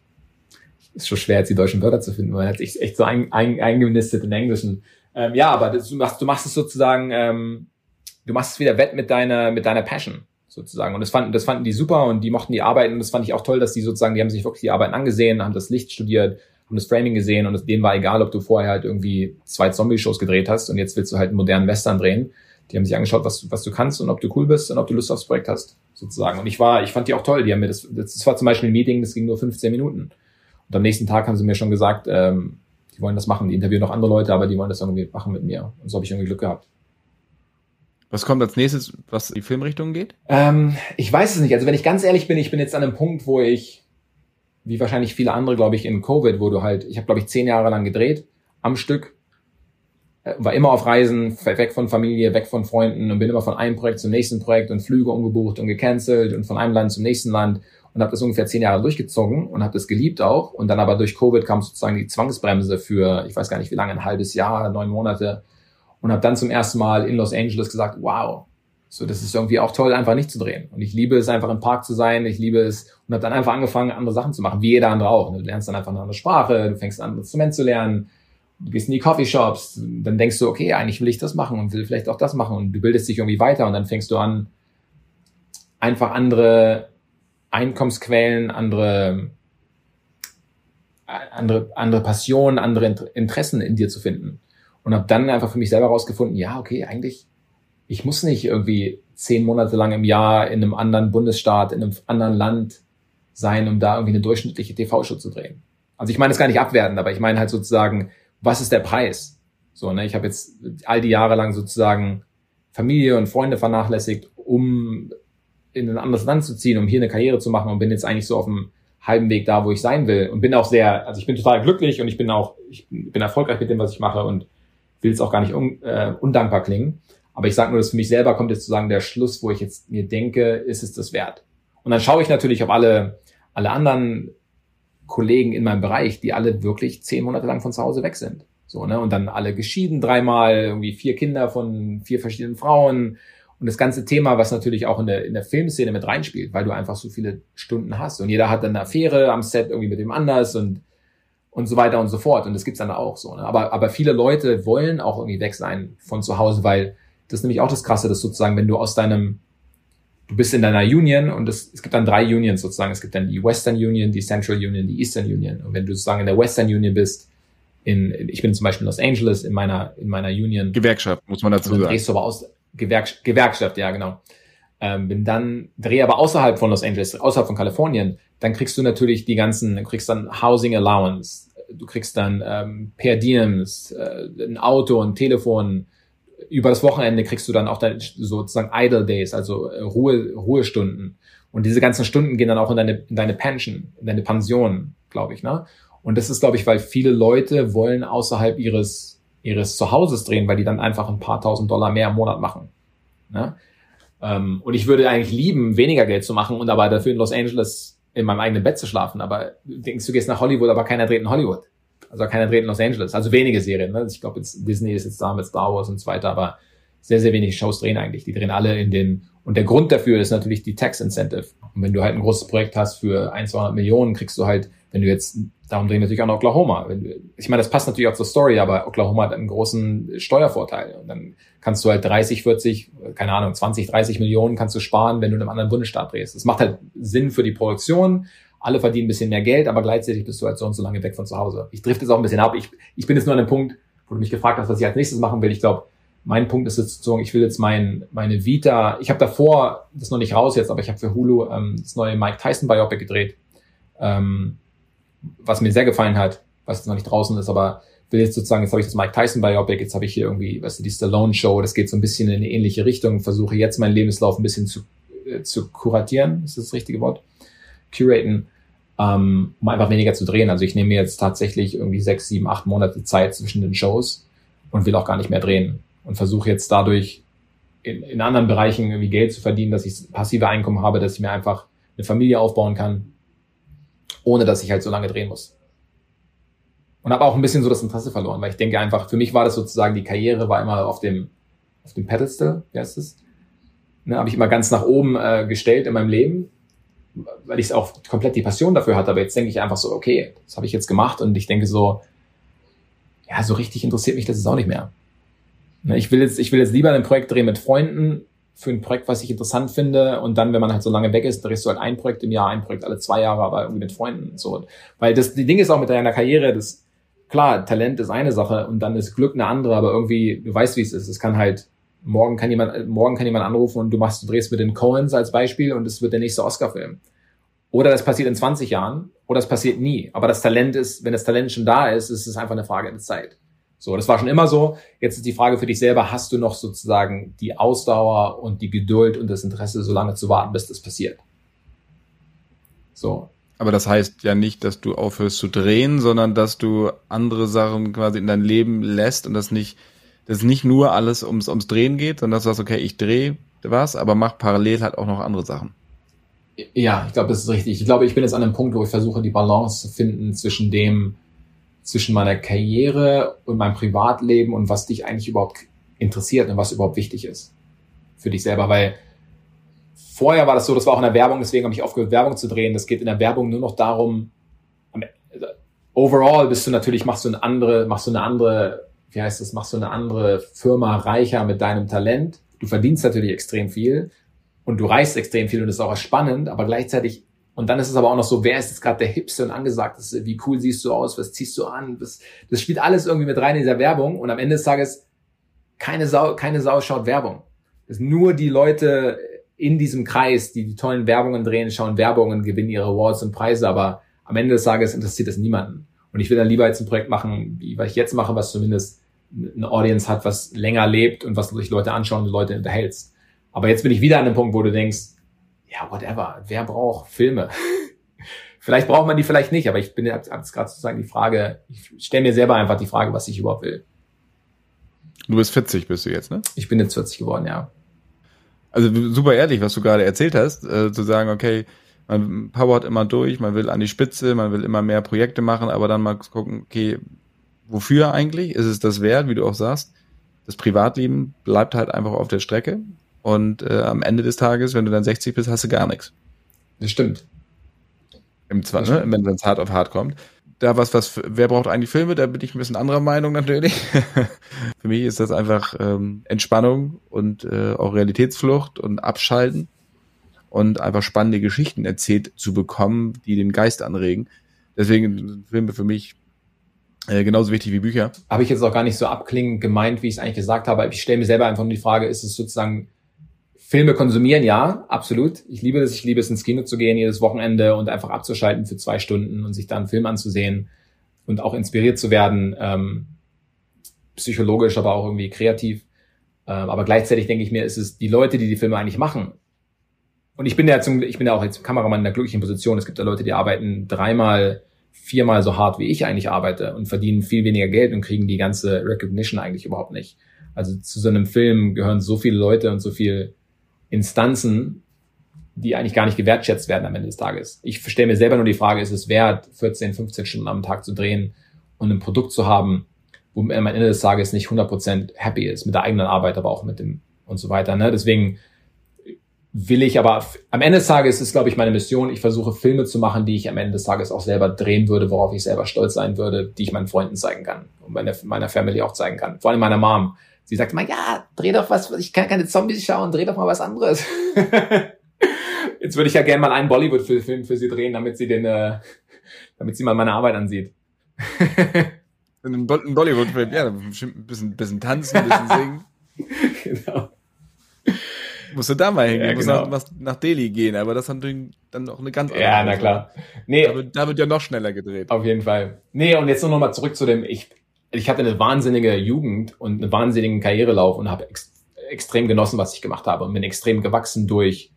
ist schon schwer, jetzt die deutschen Wörter zu finden, weil man hat sich echt so ein, ein, eingenistet in Englischen. Ähm, ja, aber das, du, machst, du machst es sozusagen, ähm, du machst es wieder wett mit deiner, mit deiner Passion sozusagen. Und das fanden, das fanden die super und die mochten die Arbeiten und das fand ich auch toll, dass die sozusagen, die haben sich wirklich die Arbeiten angesehen, haben das Licht studiert, haben das Framing gesehen und denen war egal, ob du vorher halt irgendwie zwei Zombie-Shows gedreht hast und jetzt willst du halt einen modernen Western drehen. Die haben sich angeschaut, was, was du kannst und ob du cool bist und ob du Lust aufs Projekt hast, sozusagen. Und ich war, ich fand die auch toll. Die haben mir das, das war zum Beispiel ein Meeting, das ging nur 15 Minuten. Und am nächsten Tag haben sie mir schon gesagt, ähm, die wollen das machen. Die interviewen noch andere Leute, aber die wollen das irgendwie machen mit mir. Und so habe ich irgendwie Glück gehabt. Was kommt als nächstes, was die Filmrichtung geht? Ähm, ich weiß es nicht. Also wenn ich ganz ehrlich bin, ich bin jetzt an einem Punkt, wo ich, wie wahrscheinlich viele andere, glaube ich, in Covid, wo du halt, ich habe, glaube ich, zehn Jahre lang gedreht am Stück, äh, war immer auf Reisen, weg von Familie, weg von Freunden und bin immer von einem Projekt zum nächsten Projekt und Flüge umgebucht und gecancelt und von einem Land zum nächsten Land und habe das ungefähr zehn Jahre durchgezogen und habe das geliebt auch. Und dann aber durch Covid kam sozusagen die Zwangsbremse für, ich weiß gar nicht wie lange, ein halbes Jahr, neun Monate. Und habe dann zum ersten Mal in Los Angeles gesagt, wow, so das ist irgendwie auch toll, einfach nicht zu drehen. Und ich liebe es einfach im Park zu sein, ich liebe es und habe dann einfach angefangen, andere Sachen zu machen, wie jeder andere auch. Du lernst dann einfach eine andere Sprache, du fängst an, ein Instrument zu lernen, du gehst in die Coffeeshops, dann denkst du, okay, eigentlich will ich das machen und will vielleicht auch das machen und du bildest dich irgendwie weiter und dann fängst du an, einfach andere Einkommensquellen, andere, andere, andere Passionen, andere Interessen in dir zu finden. Und habe dann einfach für mich selber rausgefunden, ja, okay, eigentlich, ich muss nicht irgendwie zehn Monate lang im Jahr in einem anderen Bundesstaat, in einem anderen Land sein, um da irgendwie eine durchschnittliche TV-Show zu drehen. Also ich meine es gar nicht abwertend, aber ich meine halt sozusagen, was ist der Preis? So, ne, ich habe jetzt all die Jahre lang sozusagen Familie und Freunde vernachlässigt, um in ein anderes Land zu ziehen, um hier eine Karriere zu machen und bin jetzt eigentlich so auf dem halben Weg da, wo ich sein will und bin auch sehr, also ich bin total glücklich und ich bin auch, ich bin erfolgreich mit dem, was ich mache und will jetzt auch gar nicht un, äh, undankbar klingen. Aber ich sage nur, dass für mich selber kommt jetzt sozusagen der Schluss, wo ich jetzt mir denke, ist es das wert? Und dann schaue ich natürlich, ob alle, alle anderen Kollegen in meinem Bereich, die alle wirklich zehn Monate lang von zu Hause weg sind. So, ne? Und dann alle geschieden dreimal, irgendwie vier Kinder von vier verschiedenen Frauen und das ganze Thema, was natürlich auch in der, in der Filmszene mit reinspielt, weil du einfach so viele Stunden hast. Und jeder hat dann eine Affäre am Set irgendwie mit dem anders und, und so weiter und so fort. Und das gibt's dann auch so. Ne? Aber, aber viele Leute wollen auch irgendwie weg sein von zu Hause, weil das ist nämlich auch das Krasse, dass sozusagen, wenn du aus deinem, du bist in deiner Union und es, es gibt dann drei Unions sozusagen. Es gibt dann die Western Union, die Central Union, die Eastern Union. Und wenn du sozusagen in der Western Union bist, in, ich bin zum Beispiel in Los Angeles in meiner, in meiner Union. Gewerkschaft, muss man dazu sagen. Drehst du aber aus, Gewerk Gewerkschaft, ja, genau. Ähm, bin dann, drehe aber außerhalb von Los Angeles, außerhalb von Kalifornien, dann kriegst du natürlich die ganzen, du kriegst dann Housing Allowance, du kriegst dann ähm, per Diems, äh, ein Auto, ein Telefon, über das Wochenende kriegst du dann auch dann sozusagen Idle Days, also äh, Ruhe, Ruhestunden. Und diese ganzen Stunden gehen dann auch in deine, in deine Pension, in deine Pension, glaube ich, ne? Und das ist, glaube ich, weil viele Leute wollen außerhalb ihres ihres Zuhauses drehen, weil die dann einfach ein paar tausend Dollar mehr im Monat machen. Ne? Ähm, und ich würde eigentlich lieben, weniger Geld zu machen und aber dafür in Los Angeles in meinem eigenen Bett zu schlafen. Aber du denkst, du gehst nach Hollywood, aber keiner dreht in Hollywood. Also keiner dreht in Los Angeles. Also wenige Serien. Ne? Ich glaube, Disney ist jetzt da mit Star Wars und so weiter, aber sehr, sehr wenige Shows drehen eigentlich. Die drehen alle in den, und der Grund dafür ist natürlich die Tax Incentive. Und wenn du halt ein großes Projekt hast für ein, 200 Millionen, kriegst du halt, wenn du jetzt darum drehen natürlich auch noch Oklahoma. Ich meine, das passt natürlich auch zur Story, aber Oklahoma hat einen großen Steuervorteil. Und dann kannst du halt 30, 40, keine Ahnung, 20, 30 Millionen kannst du sparen, wenn du in einem anderen Bundesstaat drehst. Das macht halt Sinn für die Produktion. Alle verdienen ein bisschen mehr Geld, aber gleichzeitig bist du halt so und so lange weg von zu Hause. Ich drifte jetzt auch ein bisschen ab. Ich, ich bin jetzt nur an einem Punkt, wo du mich gefragt hast, was ich als nächstes machen will. Ich glaube, mein Punkt ist jetzt sozusagen, ich will jetzt mein, meine Vita, ich habe davor, das ist noch nicht raus jetzt, aber ich habe für Hulu ähm, das neue Mike Tyson Biopic gedreht. Ähm, was mir sehr gefallen hat, was jetzt noch nicht draußen ist, aber will jetzt sozusagen, jetzt habe ich das Mike Tyson Biopic, jetzt habe ich hier irgendwie, weißt du, die Stallone Show, das geht so ein bisschen in eine ähnliche Richtung, versuche jetzt meinen Lebenslauf ein bisschen zu, äh, zu kuratieren, ist das das richtige Wort? curaten, ähm, um einfach weniger zu drehen. Also ich nehme mir jetzt tatsächlich irgendwie sechs, sieben, acht Monate Zeit zwischen den Shows und will auch gar nicht mehr drehen und versuche jetzt dadurch in, in anderen Bereichen irgendwie Geld zu verdienen, dass ich passive Einkommen habe, dass ich mir einfach eine Familie aufbauen kann, ohne dass ich halt so lange drehen muss. Und habe auch ein bisschen so das Interesse verloren, weil ich denke einfach, für mich war das sozusagen, die Karriere war immer auf dem, auf dem Pedestal, wie heißt es? Ne, habe ich immer ganz nach oben äh, gestellt in meinem Leben, weil ich auch komplett die Passion dafür hatte. Aber jetzt denke ich einfach so, okay, das habe ich jetzt gemacht und ich denke so, ja, so richtig interessiert mich das ist auch nicht mehr. Ne, ich will jetzt, ich will jetzt lieber ein Projekt drehen mit Freunden für ein Projekt, was ich interessant finde. Und dann, wenn man halt so lange weg ist, drehst du halt ein Projekt im Jahr, ein Projekt alle zwei Jahre, aber irgendwie mit Freunden. So, weil das, die Ding ist auch mit deiner Karriere, das, klar, Talent ist eine Sache und dann ist Glück eine andere, aber irgendwie, du weißt, wie es ist. Es kann halt, morgen kann jemand, morgen kann jemand anrufen und du machst, du drehst mit den Coens als Beispiel und es wird der nächste Oscar-Film. Oder das passiert in 20 Jahren, oder das passiert nie. Aber das Talent ist, wenn das Talent schon da ist, ist es einfach eine Frage der Zeit. So, das war schon immer so. Jetzt ist die Frage für dich selber, hast du noch sozusagen die Ausdauer und die Geduld und das Interesse, so lange zu warten, bis das passiert? So. Aber das heißt ja nicht, dass du aufhörst zu drehen, sondern dass du andere Sachen quasi in dein Leben lässt und das nicht, dass nicht nur alles ums, ums Drehen geht, sondern dass du sagst, okay, ich drehe was, aber mach parallel halt auch noch andere Sachen. Ja, ich glaube, das ist richtig. Ich glaube, ich bin jetzt an einem Punkt, wo ich versuche, die Balance zu finden zwischen dem, zwischen meiner Karriere und meinem Privatleben und was dich eigentlich überhaupt interessiert und was überhaupt wichtig ist für dich selber, weil vorher war das so, das war auch in der Werbung, deswegen habe ich aufgehört, Werbung zu drehen. Das geht in der Werbung nur noch darum, overall bist du natürlich, machst du eine andere, machst du eine andere, wie heißt das, machst du eine andere Firma reicher mit deinem Talent. Du verdienst natürlich extrem viel und du reist extrem viel und das ist auch spannend, aber gleichzeitig und dann ist es aber auch noch so, wer ist jetzt gerade der Hipste und angesagteste? Wie cool siehst du aus? Was ziehst du an? Das, das spielt alles irgendwie mit rein in dieser Werbung. Und am Ende des Tages, keine Sau, keine Sau schaut Werbung. Das ist nur die Leute in diesem Kreis, die die tollen Werbungen drehen, schauen Werbungen, gewinnen ihre Awards und Preise. Aber am Ende des Tages interessiert das niemanden. Und ich will dann lieber jetzt ein Projekt machen, wie was ich jetzt mache, was zumindest eine Audience hat, was länger lebt und was sich Leute anschauen und Leute unterhältst. Aber jetzt bin ich wieder an dem Punkt, wo du denkst, ja, whatever, wer braucht Filme? vielleicht braucht man die vielleicht nicht, aber ich bin jetzt gerade sozusagen die Frage, ich stelle mir selber einfach die Frage, was ich überhaupt will. Du bist 40, bist du jetzt, ne? Ich bin jetzt 40 geworden, ja. Also super ehrlich, was du gerade erzählt hast, äh, zu sagen, okay, man powert immer durch, man will an die Spitze, man will immer mehr Projekte machen, aber dann mal gucken, okay, wofür eigentlich? Ist es das wert, wie du auch sagst? Das Privatleben bleibt halt einfach auf der Strecke. Und äh, am Ende des Tages, wenn du dann 60 bist, hast du gar nichts. Das stimmt. Im Zwar, ne? wenn es hart auf hart kommt. Da was, was, wer braucht eigentlich Filme? Da bin ich ein bisschen anderer Meinung natürlich. Für mich ist das einfach ähm, Entspannung und äh, auch Realitätsflucht und Abschalten und einfach spannende Geschichten erzählt zu bekommen, die den Geist anregen. Deswegen sind Filme für mich äh, genauso wichtig wie Bücher. Habe ich jetzt auch gar nicht so abklingend gemeint, wie ich es eigentlich gesagt habe. Ich stelle mir selber einfach nur die Frage, ist es sozusagen Filme konsumieren, ja, absolut. Ich liebe es, ich liebe es ins Kino zu gehen jedes Wochenende und einfach abzuschalten für zwei Stunden und sich da einen Film anzusehen und auch inspiriert zu werden, ähm, psychologisch, aber auch irgendwie kreativ. Ähm, aber gleichzeitig denke ich mir, ist es die Leute, die die Filme eigentlich machen. Und ich bin ja zum, ich bin ja auch als Kameramann in der glücklichen Position. Es gibt ja Leute, die arbeiten dreimal, viermal so hart wie ich eigentlich arbeite und verdienen viel weniger Geld und kriegen die ganze Recognition eigentlich überhaupt nicht. Also zu so einem Film gehören so viele Leute und so viel Instanzen, die eigentlich gar nicht gewertschätzt werden am Ende des Tages. Ich stelle mir selber nur die Frage, ist es wert, 14, 15 Stunden am Tag zu drehen und ein Produkt zu haben, wo man am Ende des Tages nicht 100% happy ist mit der eigenen Arbeit, aber auch mit dem und so weiter. Ne? Deswegen will ich aber am Ende des Tages ist, glaube ich, meine Mission. Ich versuche Filme zu machen, die ich am Ende des Tages auch selber drehen würde, worauf ich selber stolz sein würde, die ich meinen Freunden zeigen kann und meiner, meiner Family auch zeigen kann. Vor allem meiner Mom. Sie sagt immer, ja, dreh doch was, ich kann keine Zombies schauen, dreh doch mal was anderes. Jetzt würde ich ja gerne mal einen Bollywood-Film für sie drehen, damit sie den, äh, damit sie mal meine Arbeit ansieht. Ein Bollywood-Film, ja, ein bisschen, bisschen tanzen, ein bisschen singen. genau. Musst du da mal hingehen, ja, musst genau. nach, nach, Delhi gehen, aber das hat natürlich dann noch eine ganz andere Ja, na klar. Nee. Da wird, da wird ja noch schneller gedreht. Auf jeden Fall. Nee, und jetzt nur noch mal zurück zu dem, ich, ich hatte eine wahnsinnige Jugend und einen wahnsinnigen Karrierelauf und habe ex, extrem genossen, was ich gemacht habe und bin extrem gewachsen durch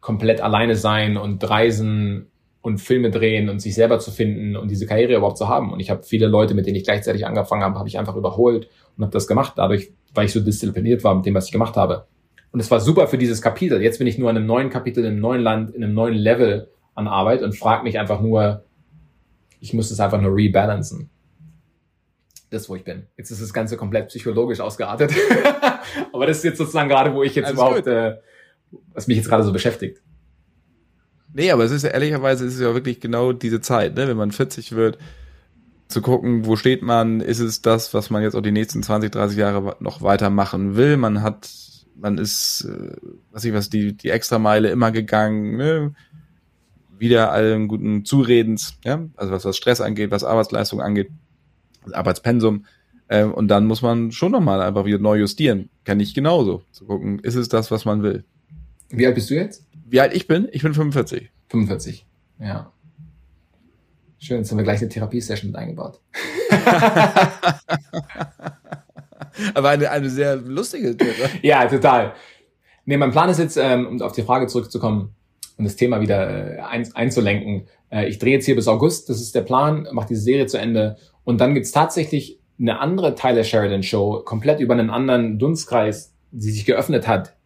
komplett alleine sein und reisen und Filme drehen und sich selber zu finden und diese Karriere überhaupt zu haben. Und ich habe viele Leute, mit denen ich gleichzeitig angefangen habe, habe ich einfach überholt und habe das gemacht, dadurch, weil ich so diszipliniert war mit dem, was ich gemacht habe. Und es war super für dieses Kapitel. Jetzt bin ich nur an einem neuen Kapitel, in einem neuen Land, in einem neuen Level an Arbeit und frage mich einfach nur, ich muss es einfach nur rebalancen. Das, wo ich bin. Jetzt ist das Ganze komplett psychologisch ausgeartet. Aber das ist jetzt sozusagen gerade, wo ich jetzt Alles überhaupt, äh, was mich jetzt gerade so beschäftigt. Nee, aber es ist ja ehrlicherweise ist es ja wirklich genau diese Zeit, ne? wenn man 40 wird, zu gucken, wo steht man, ist es das, was man jetzt auch die nächsten 20, 30 Jahre noch weitermachen will. Man hat, man ist, äh, was ich was, die, die Extrameile immer gegangen, ne? wieder allen guten Zuredens, ja, also was, was Stress angeht, was Arbeitsleistung angeht, Arbeitspensum. Äh, und dann muss man schon nochmal einfach wieder neu justieren. Kann ich genauso. Zu gucken, ist es das, was man will. Wie alt bist du jetzt? Wie alt ich bin? Ich bin 45. 45, ja. Schön, jetzt haben wir gleich eine Therapiesession mit eingebaut. Aber eine, eine sehr lustige Tür. ja, total. Nee, mein Plan ist jetzt, ähm, um auf die Frage zurückzukommen und das Thema wieder äh, ein, einzulenken. Äh, ich drehe jetzt hier bis August, das ist der Plan, mache diese Serie zu Ende und dann gibt's tatsächlich eine andere Tyler Sheridan Show, komplett über einen anderen Dunstkreis, die sich geöffnet hat.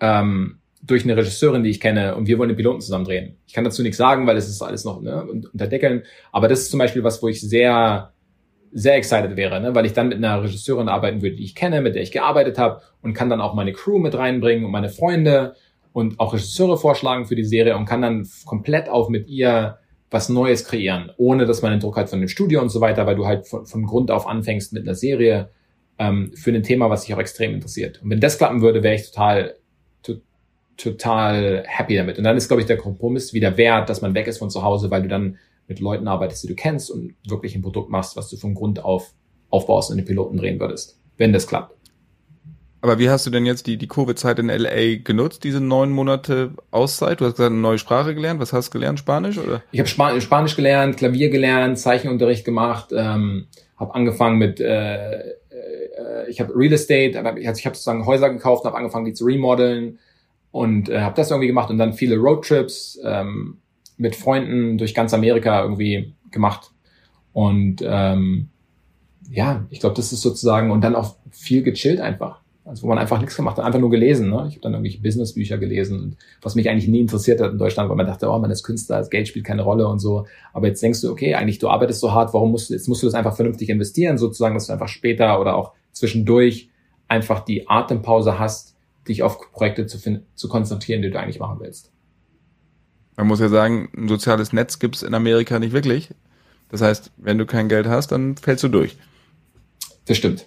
Ähm, durch eine Regisseurin, die ich kenne, und wir wollen den Piloten zusammen drehen. Ich kann dazu nichts sagen, weil es ist alles noch ne, unter Deckeln. Aber das ist zum Beispiel was, wo ich sehr, sehr excited wäre, ne, weil ich dann mit einer Regisseurin arbeiten würde, die ich kenne, mit der ich gearbeitet habe und kann dann auch meine Crew mit reinbringen und meine Freunde und auch Regisseure vorschlagen für die Serie und kann dann komplett auf mit ihr was Neues kreieren, ohne dass man den Druck hat von dem Studio und so weiter, weil du halt von, von Grund auf anfängst mit einer Serie ähm, für ein Thema, was dich auch extrem interessiert. Und wenn das klappen würde, wäre ich total total happy damit. Und dann ist, glaube ich, der Kompromiss wieder wert, dass man weg ist von zu Hause, weil du dann mit Leuten arbeitest, die du kennst und wirklich ein Produkt machst, was du von Grund auf aufbaust und den Piloten drehen würdest, wenn das klappt. Aber wie hast du denn jetzt die, die Covid-Zeit in LA genutzt, diese neun Monate Auszeit? Du hast gesagt, eine neue Sprache gelernt. Was hast du gelernt? Spanisch oder? Ich habe Span Spanisch gelernt, Klavier gelernt, Zeichenunterricht gemacht, ähm, habe angefangen mit, äh, äh, ich habe Real Estate, also ich habe sozusagen Häuser gekauft, habe angefangen, die zu remodeln, und äh, habe das irgendwie gemacht und dann viele Roadtrips ähm, mit Freunden durch ganz Amerika irgendwie gemacht. Und ähm, ja, ich glaube, das ist sozusagen und dann auch viel gechillt einfach. Also wo man einfach nichts gemacht hat, einfach nur gelesen. Ne? Ich habe dann irgendwelche Businessbücher gelesen, was mich eigentlich nie interessiert hat in Deutschland, weil man dachte, oh, man ist Künstler, das Geld spielt keine Rolle und so. Aber jetzt denkst du, okay, eigentlich du arbeitest so hart, warum musst du, jetzt musst du das einfach vernünftig investieren, sozusagen, dass du einfach später oder auch zwischendurch einfach die Atempause hast, dich auf Projekte zu, zu konzentrieren, die du eigentlich machen willst. Man muss ja sagen, ein soziales Netz gibt es in Amerika nicht wirklich. Das heißt, wenn du kein Geld hast, dann fällst du durch. Das stimmt.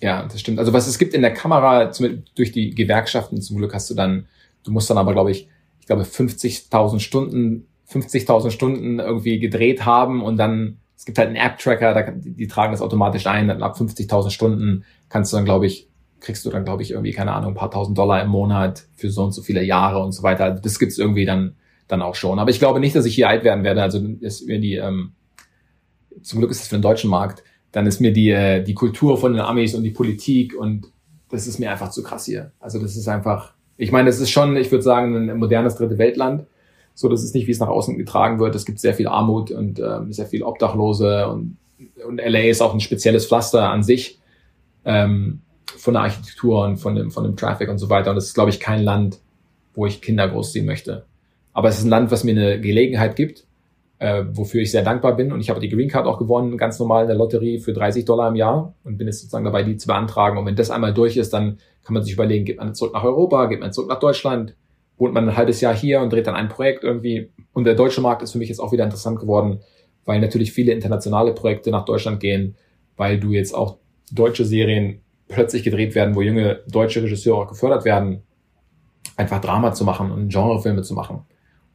Ja, das stimmt. Also was es gibt in der Kamera, durch die Gewerkschaften zum Glück hast du dann, du musst dann aber, glaube ich, ich glaube 50.000 Stunden, 50.000 Stunden irgendwie gedreht haben und dann, es gibt halt einen App-Tracker, die, die tragen das automatisch ein, dann ab 50.000 Stunden kannst du dann, glaube ich, kriegst du dann, glaube ich, irgendwie, keine Ahnung, ein paar tausend Dollar im Monat für so und so viele Jahre und so weiter. Also das gibt's irgendwie dann, dann auch schon. Aber ich glaube nicht, dass ich hier alt werden werde. Also mir die, ähm, zum Glück ist es für den deutschen Markt, dann ist mir die, äh, die Kultur von den Amis und die Politik und das ist mir einfach zu krass hier. Also das ist einfach, ich meine, das ist schon, ich würde sagen, ein modernes dritte Weltland. So, das ist nicht, wie es nach außen getragen wird. Es gibt sehr viel Armut und ähm, sehr viel Obdachlose und, und LA ist auch ein spezielles Pflaster an sich. Ähm, von der Architektur und von dem, von dem Traffic und so weiter. Und es ist, glaube ich, kein Land, wo ich Kinder großziehen möchte. Aber es ist ein Land, was mir eine Gelegenheit gibt, äh, wofür ich sehr dankbar bin. Und ich habe die Green Card auch gewonnen, ganz normal in der Lotterie für 30 Dollar im Jahr und bin jetzt sozusagen dabei, die zu beantragen. Und wenn das einmal durch ist, dann kann man sich überlegen, geht man zurück nach Europa, geht man zurück nach Deutschland, wohnt man ein halbes Jahr hier und dreht dann ein Projekt irgendwie. Und der deutsche Markt ist für mich jetzt auch wieder interessant geworden, weil natürlich viele internationale Projekte nach Deutschland gehen, weil du jetzt auch deutsche Serien plötzlich gedreht werden, wo junge deutsche Regisseure auch gefördert werden, einfach Drama zu machen und Genrefilme zu machen.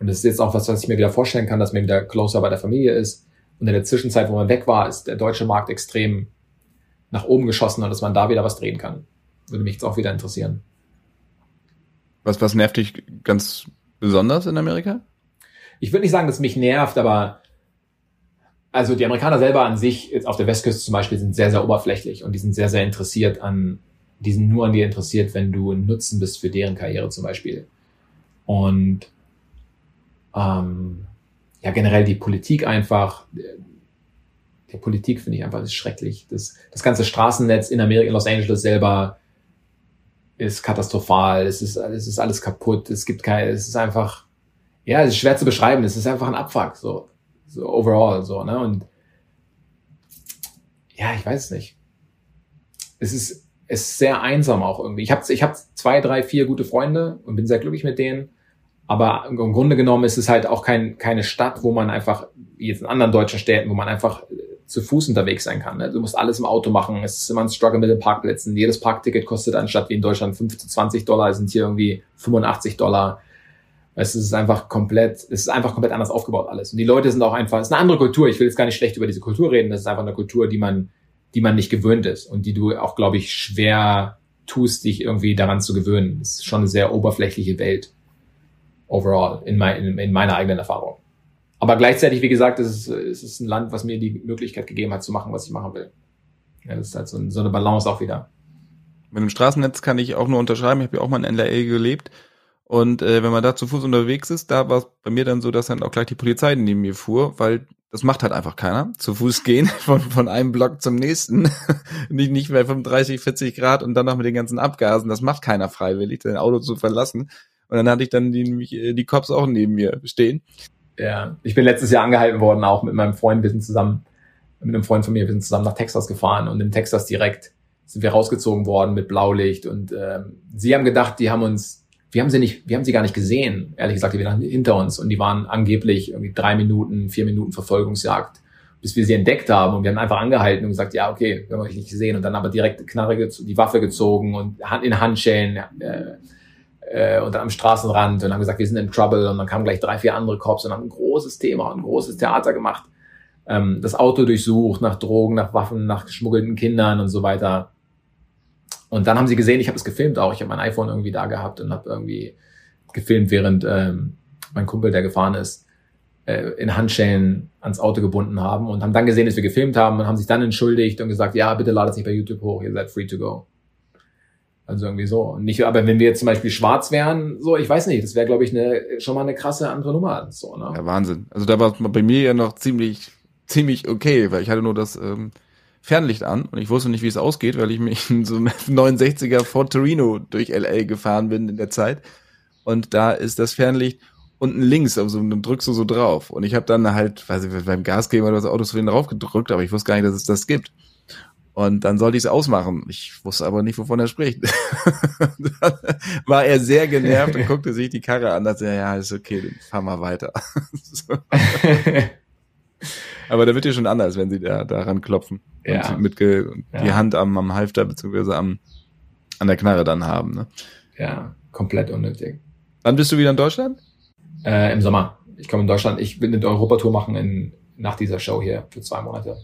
Und das ist jetzt auch was, was ich mir wieder vorstellen kann, dass man wieder closer bei der Familie ist. Und in der Zwischenzeit, wo man weg war, ist der deutsche Markt extrem nach oben geschossen und dass man da wieder was drehen kann. Würde mich jetzt auch wieder interessieren. Was, was nervt dich ganz besonders in Amerika? Ich würde nicht sagen, dass mich nervt, aber also die Amerikaner selber an sich, jetzt auf der Westküste zum Beispiel, sind sehr, sehr oberflächlich und die sind sehr, sehr interessiert an, die sind nur an dir interessiert, wenn du ein Nutzen bist für deren Karriere zum Beispiel. Und ähm, ja, generell die Politik einfach, die Politik finde ich einfach ist schrecklich. Das, das ganze Straßennetz in Amerika, in Los Angeles selber ist katastrophal. Es ist, es ist alles kaputt. Es gibt keine, es ist einfach, ja, es ist schwer zu beschreiben. Es ist einfach ein Abfuck, so, so overall, so, ne? Und ja, ich weiß nicht. Es ist, es ist sehr einsam auch irgendwie. Ich habe ich hab zwei, drei, vier gute Freunde und bin sehr glücklich mit denen. Aber im Grunde genommen ist es halt auch kein, keine Stadt, wo man einfach, wie jetzt in anderen deutschen Städten, wo man einfach zu Fuß unterwegs sein kann. Ne? Du musst alles im Auto machen. Es ist immer ein Struggle mit den Parkplätzen. Jedes Parkticket kostet anstatt wie in Deutschland 15, 20 Dollar, sind hier irgendwie 85 Dollar. Es ist einfach komplett, es ist einfach komplett anders aufgebaut alles. Und die Leute sind auch einfach, es ist eine andere Kultur. Ich will jetzt gar nicht schlecht über diese Kultur reden. Das ist einfach eine Kultur, die man, die man nicht gewöhnt ist und die du auch, glaube ich, schwer tust, dich irgendwie daran zu gewöhnen. Es ist schon eine sehr oberflächliche Welt. Overall, in, mein, in, in meiner eigenen Erfahrung. Aber gleichzeitig, wie gesagt, es ist, es ist ein Land, was mir die Möglichkeit gegeben hat, zu machen, was ich machen will. Ja, das ist halt so, so eine Balance auch wieder. Mit dem Straßennetz kann ich auch nur unterschreiben. Ich habe ja auch mal in LA gelebt. Und äh, wenn man da zu Fuß unterwegs ist, da war es bei mir dann so, dass dann auch gleich die Polizei neben mir fuhr, weil das macht halt einfach keiner. Zu Fuß gehen von, von einem Block zum nächsten. nicht, nicht mehr 35, 40 Grad und dann noch mit den ganzen Abgasen. Das macht keiner freiwillig, sein Auto zu verlassen. Und dann hatte ich dann die, die Cops auch neben mir stehen. Ja, ich bin letztes Jahr angehalten worden, auch mit meinem Freund. Wir sind zusammen, mit einem Freund von mir, wir sind zusammen nach Texas gefahren und in Texas direkt sind wir rausgezogen worden mit Blaulicht und ähm, sie haben gedacht, die haben uns, wir haben sie nicht, wir haben sie gar nicht gesehen. Ehrlich gesagt, die waren hinter uns und die waren angeblich irgendwie drei Minuten, vier Minuten Verfolgungsjagd, bis wir sie entdeckt haben und wir haben einfach angehalten und gesagt, ja okay, wir haben euch nicht gesehen und dann aber direkt Knarre, die Waffe gezogen und in Handschellen. Äh, äh, und dann am Straßenrand und haben gesagt, wir sind in Trouble und dann kamen gleich drei, vier andere Cops und haben ein großes Thema, ein großes Theater gemacht. Ähm, das Auto durchsucht nach Drogen, nach Waffen, nach geschmuggelten Kindern und so weiter. Und dann haben sie gesehen, ich habe es gefilmt auch. Ich habe mein iPhone irgendwie da gehabt und habe irgendwie gefilmt, während ähm, mein Kumpel, der gefahren ist, äh, in Handschellen ans Auto gebunden haben und haben dann gesehen, dass wir gefilmt haben und haben sich dann entschuldigt und gesagt, ja, bitte ladet es nicht bei YouTube hoch, ihr seid free to go. Also irgendwie so. nicht, aber wenn wir jetzt zum Beispiel schwarz wären, so, ich weiß nicht, das wäre, glaube ich, eine, schon mal eine krasse andere Nummer. So, ne? Ja, Wahnsinn. Also da war es bei mir ja noch ziemlich, ziemlich okay, weil ich hatte nur das ähm, Fernlicht an und ich wusste nicht, wie es ausgeht, weil ich mich in so einem 69er Ford Torino durch LA gefahren bin in der Zeit. Und da ist das Fernlicht unten links, also dann drückst du so drauf. Und ich habe dann halt, weiß ich, beim Gasgeber oder das Auto so drauf gedrückt, aber ich wusste gar nicht, dass es das gibt. Und dann sollte ich es ausmachen. Ich wusste aber nicht, wovon er spricht. dann war er sehr genervt und guckte sich die Karre an. Dachte, ja, ist okay, dann fahr mal weiter. aber da wird ja schon anders, wenn sie da daran klopfen ja. und, mit und ja. die Hand am, am Halfter beziehungsweise am an der Knarre dann haben. Ne? Ja, komplett unnötig. Wann bist du wieder in Deutschland? Äh, Im Sommer. Ich komme in Deutschland. Ich will eine Europatour machen in, nach dieser Show hier für zwei Monate.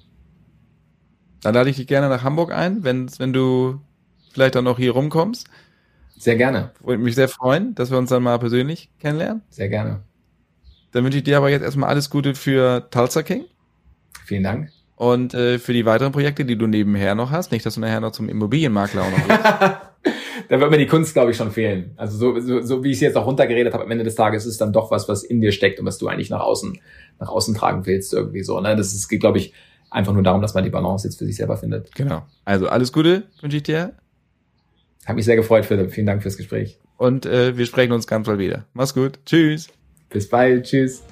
Dann lade ich dich gerne nach Hamburg ein, wenn, wenn du vielleicht dann noch hier rumkommst. Sehr gerne. Würde mich sehr freuen, dass wir uns dann mal persönlich kennenlernen. Sehr gerne. Dann wünsche ich dir aber jetzt erstmal alles Gute für Tulsa King. Vielen Dank. Und äh, für die weiteren Projekte, die du nebenher noch hast. Nicht, dass du nachher noch zum Immobilienmakler auch noch da wird mir die Kunst, glaube ich, schon fehlen. Also so, so, so wie ich es jetzt auch runtergeredet habe, am Ende des Tages ist es dann doch was, was in dir steckt und was du eigentlich nach außen, nach außen tragen willst, irgendwie so. Ne? Das ist, glaube ich, einfach nur darum, dass man die Balance jetzt für sich selber findet. Genau. Also alles Gute wünsche ich dir. Hat mich sehr gefreut, Philipp. Vielen Dank fürs Gespräch. Und äh, wir sprechen uns ganz bald wieder. Mach's gut. Tschüss. Bis bald. Tschüss.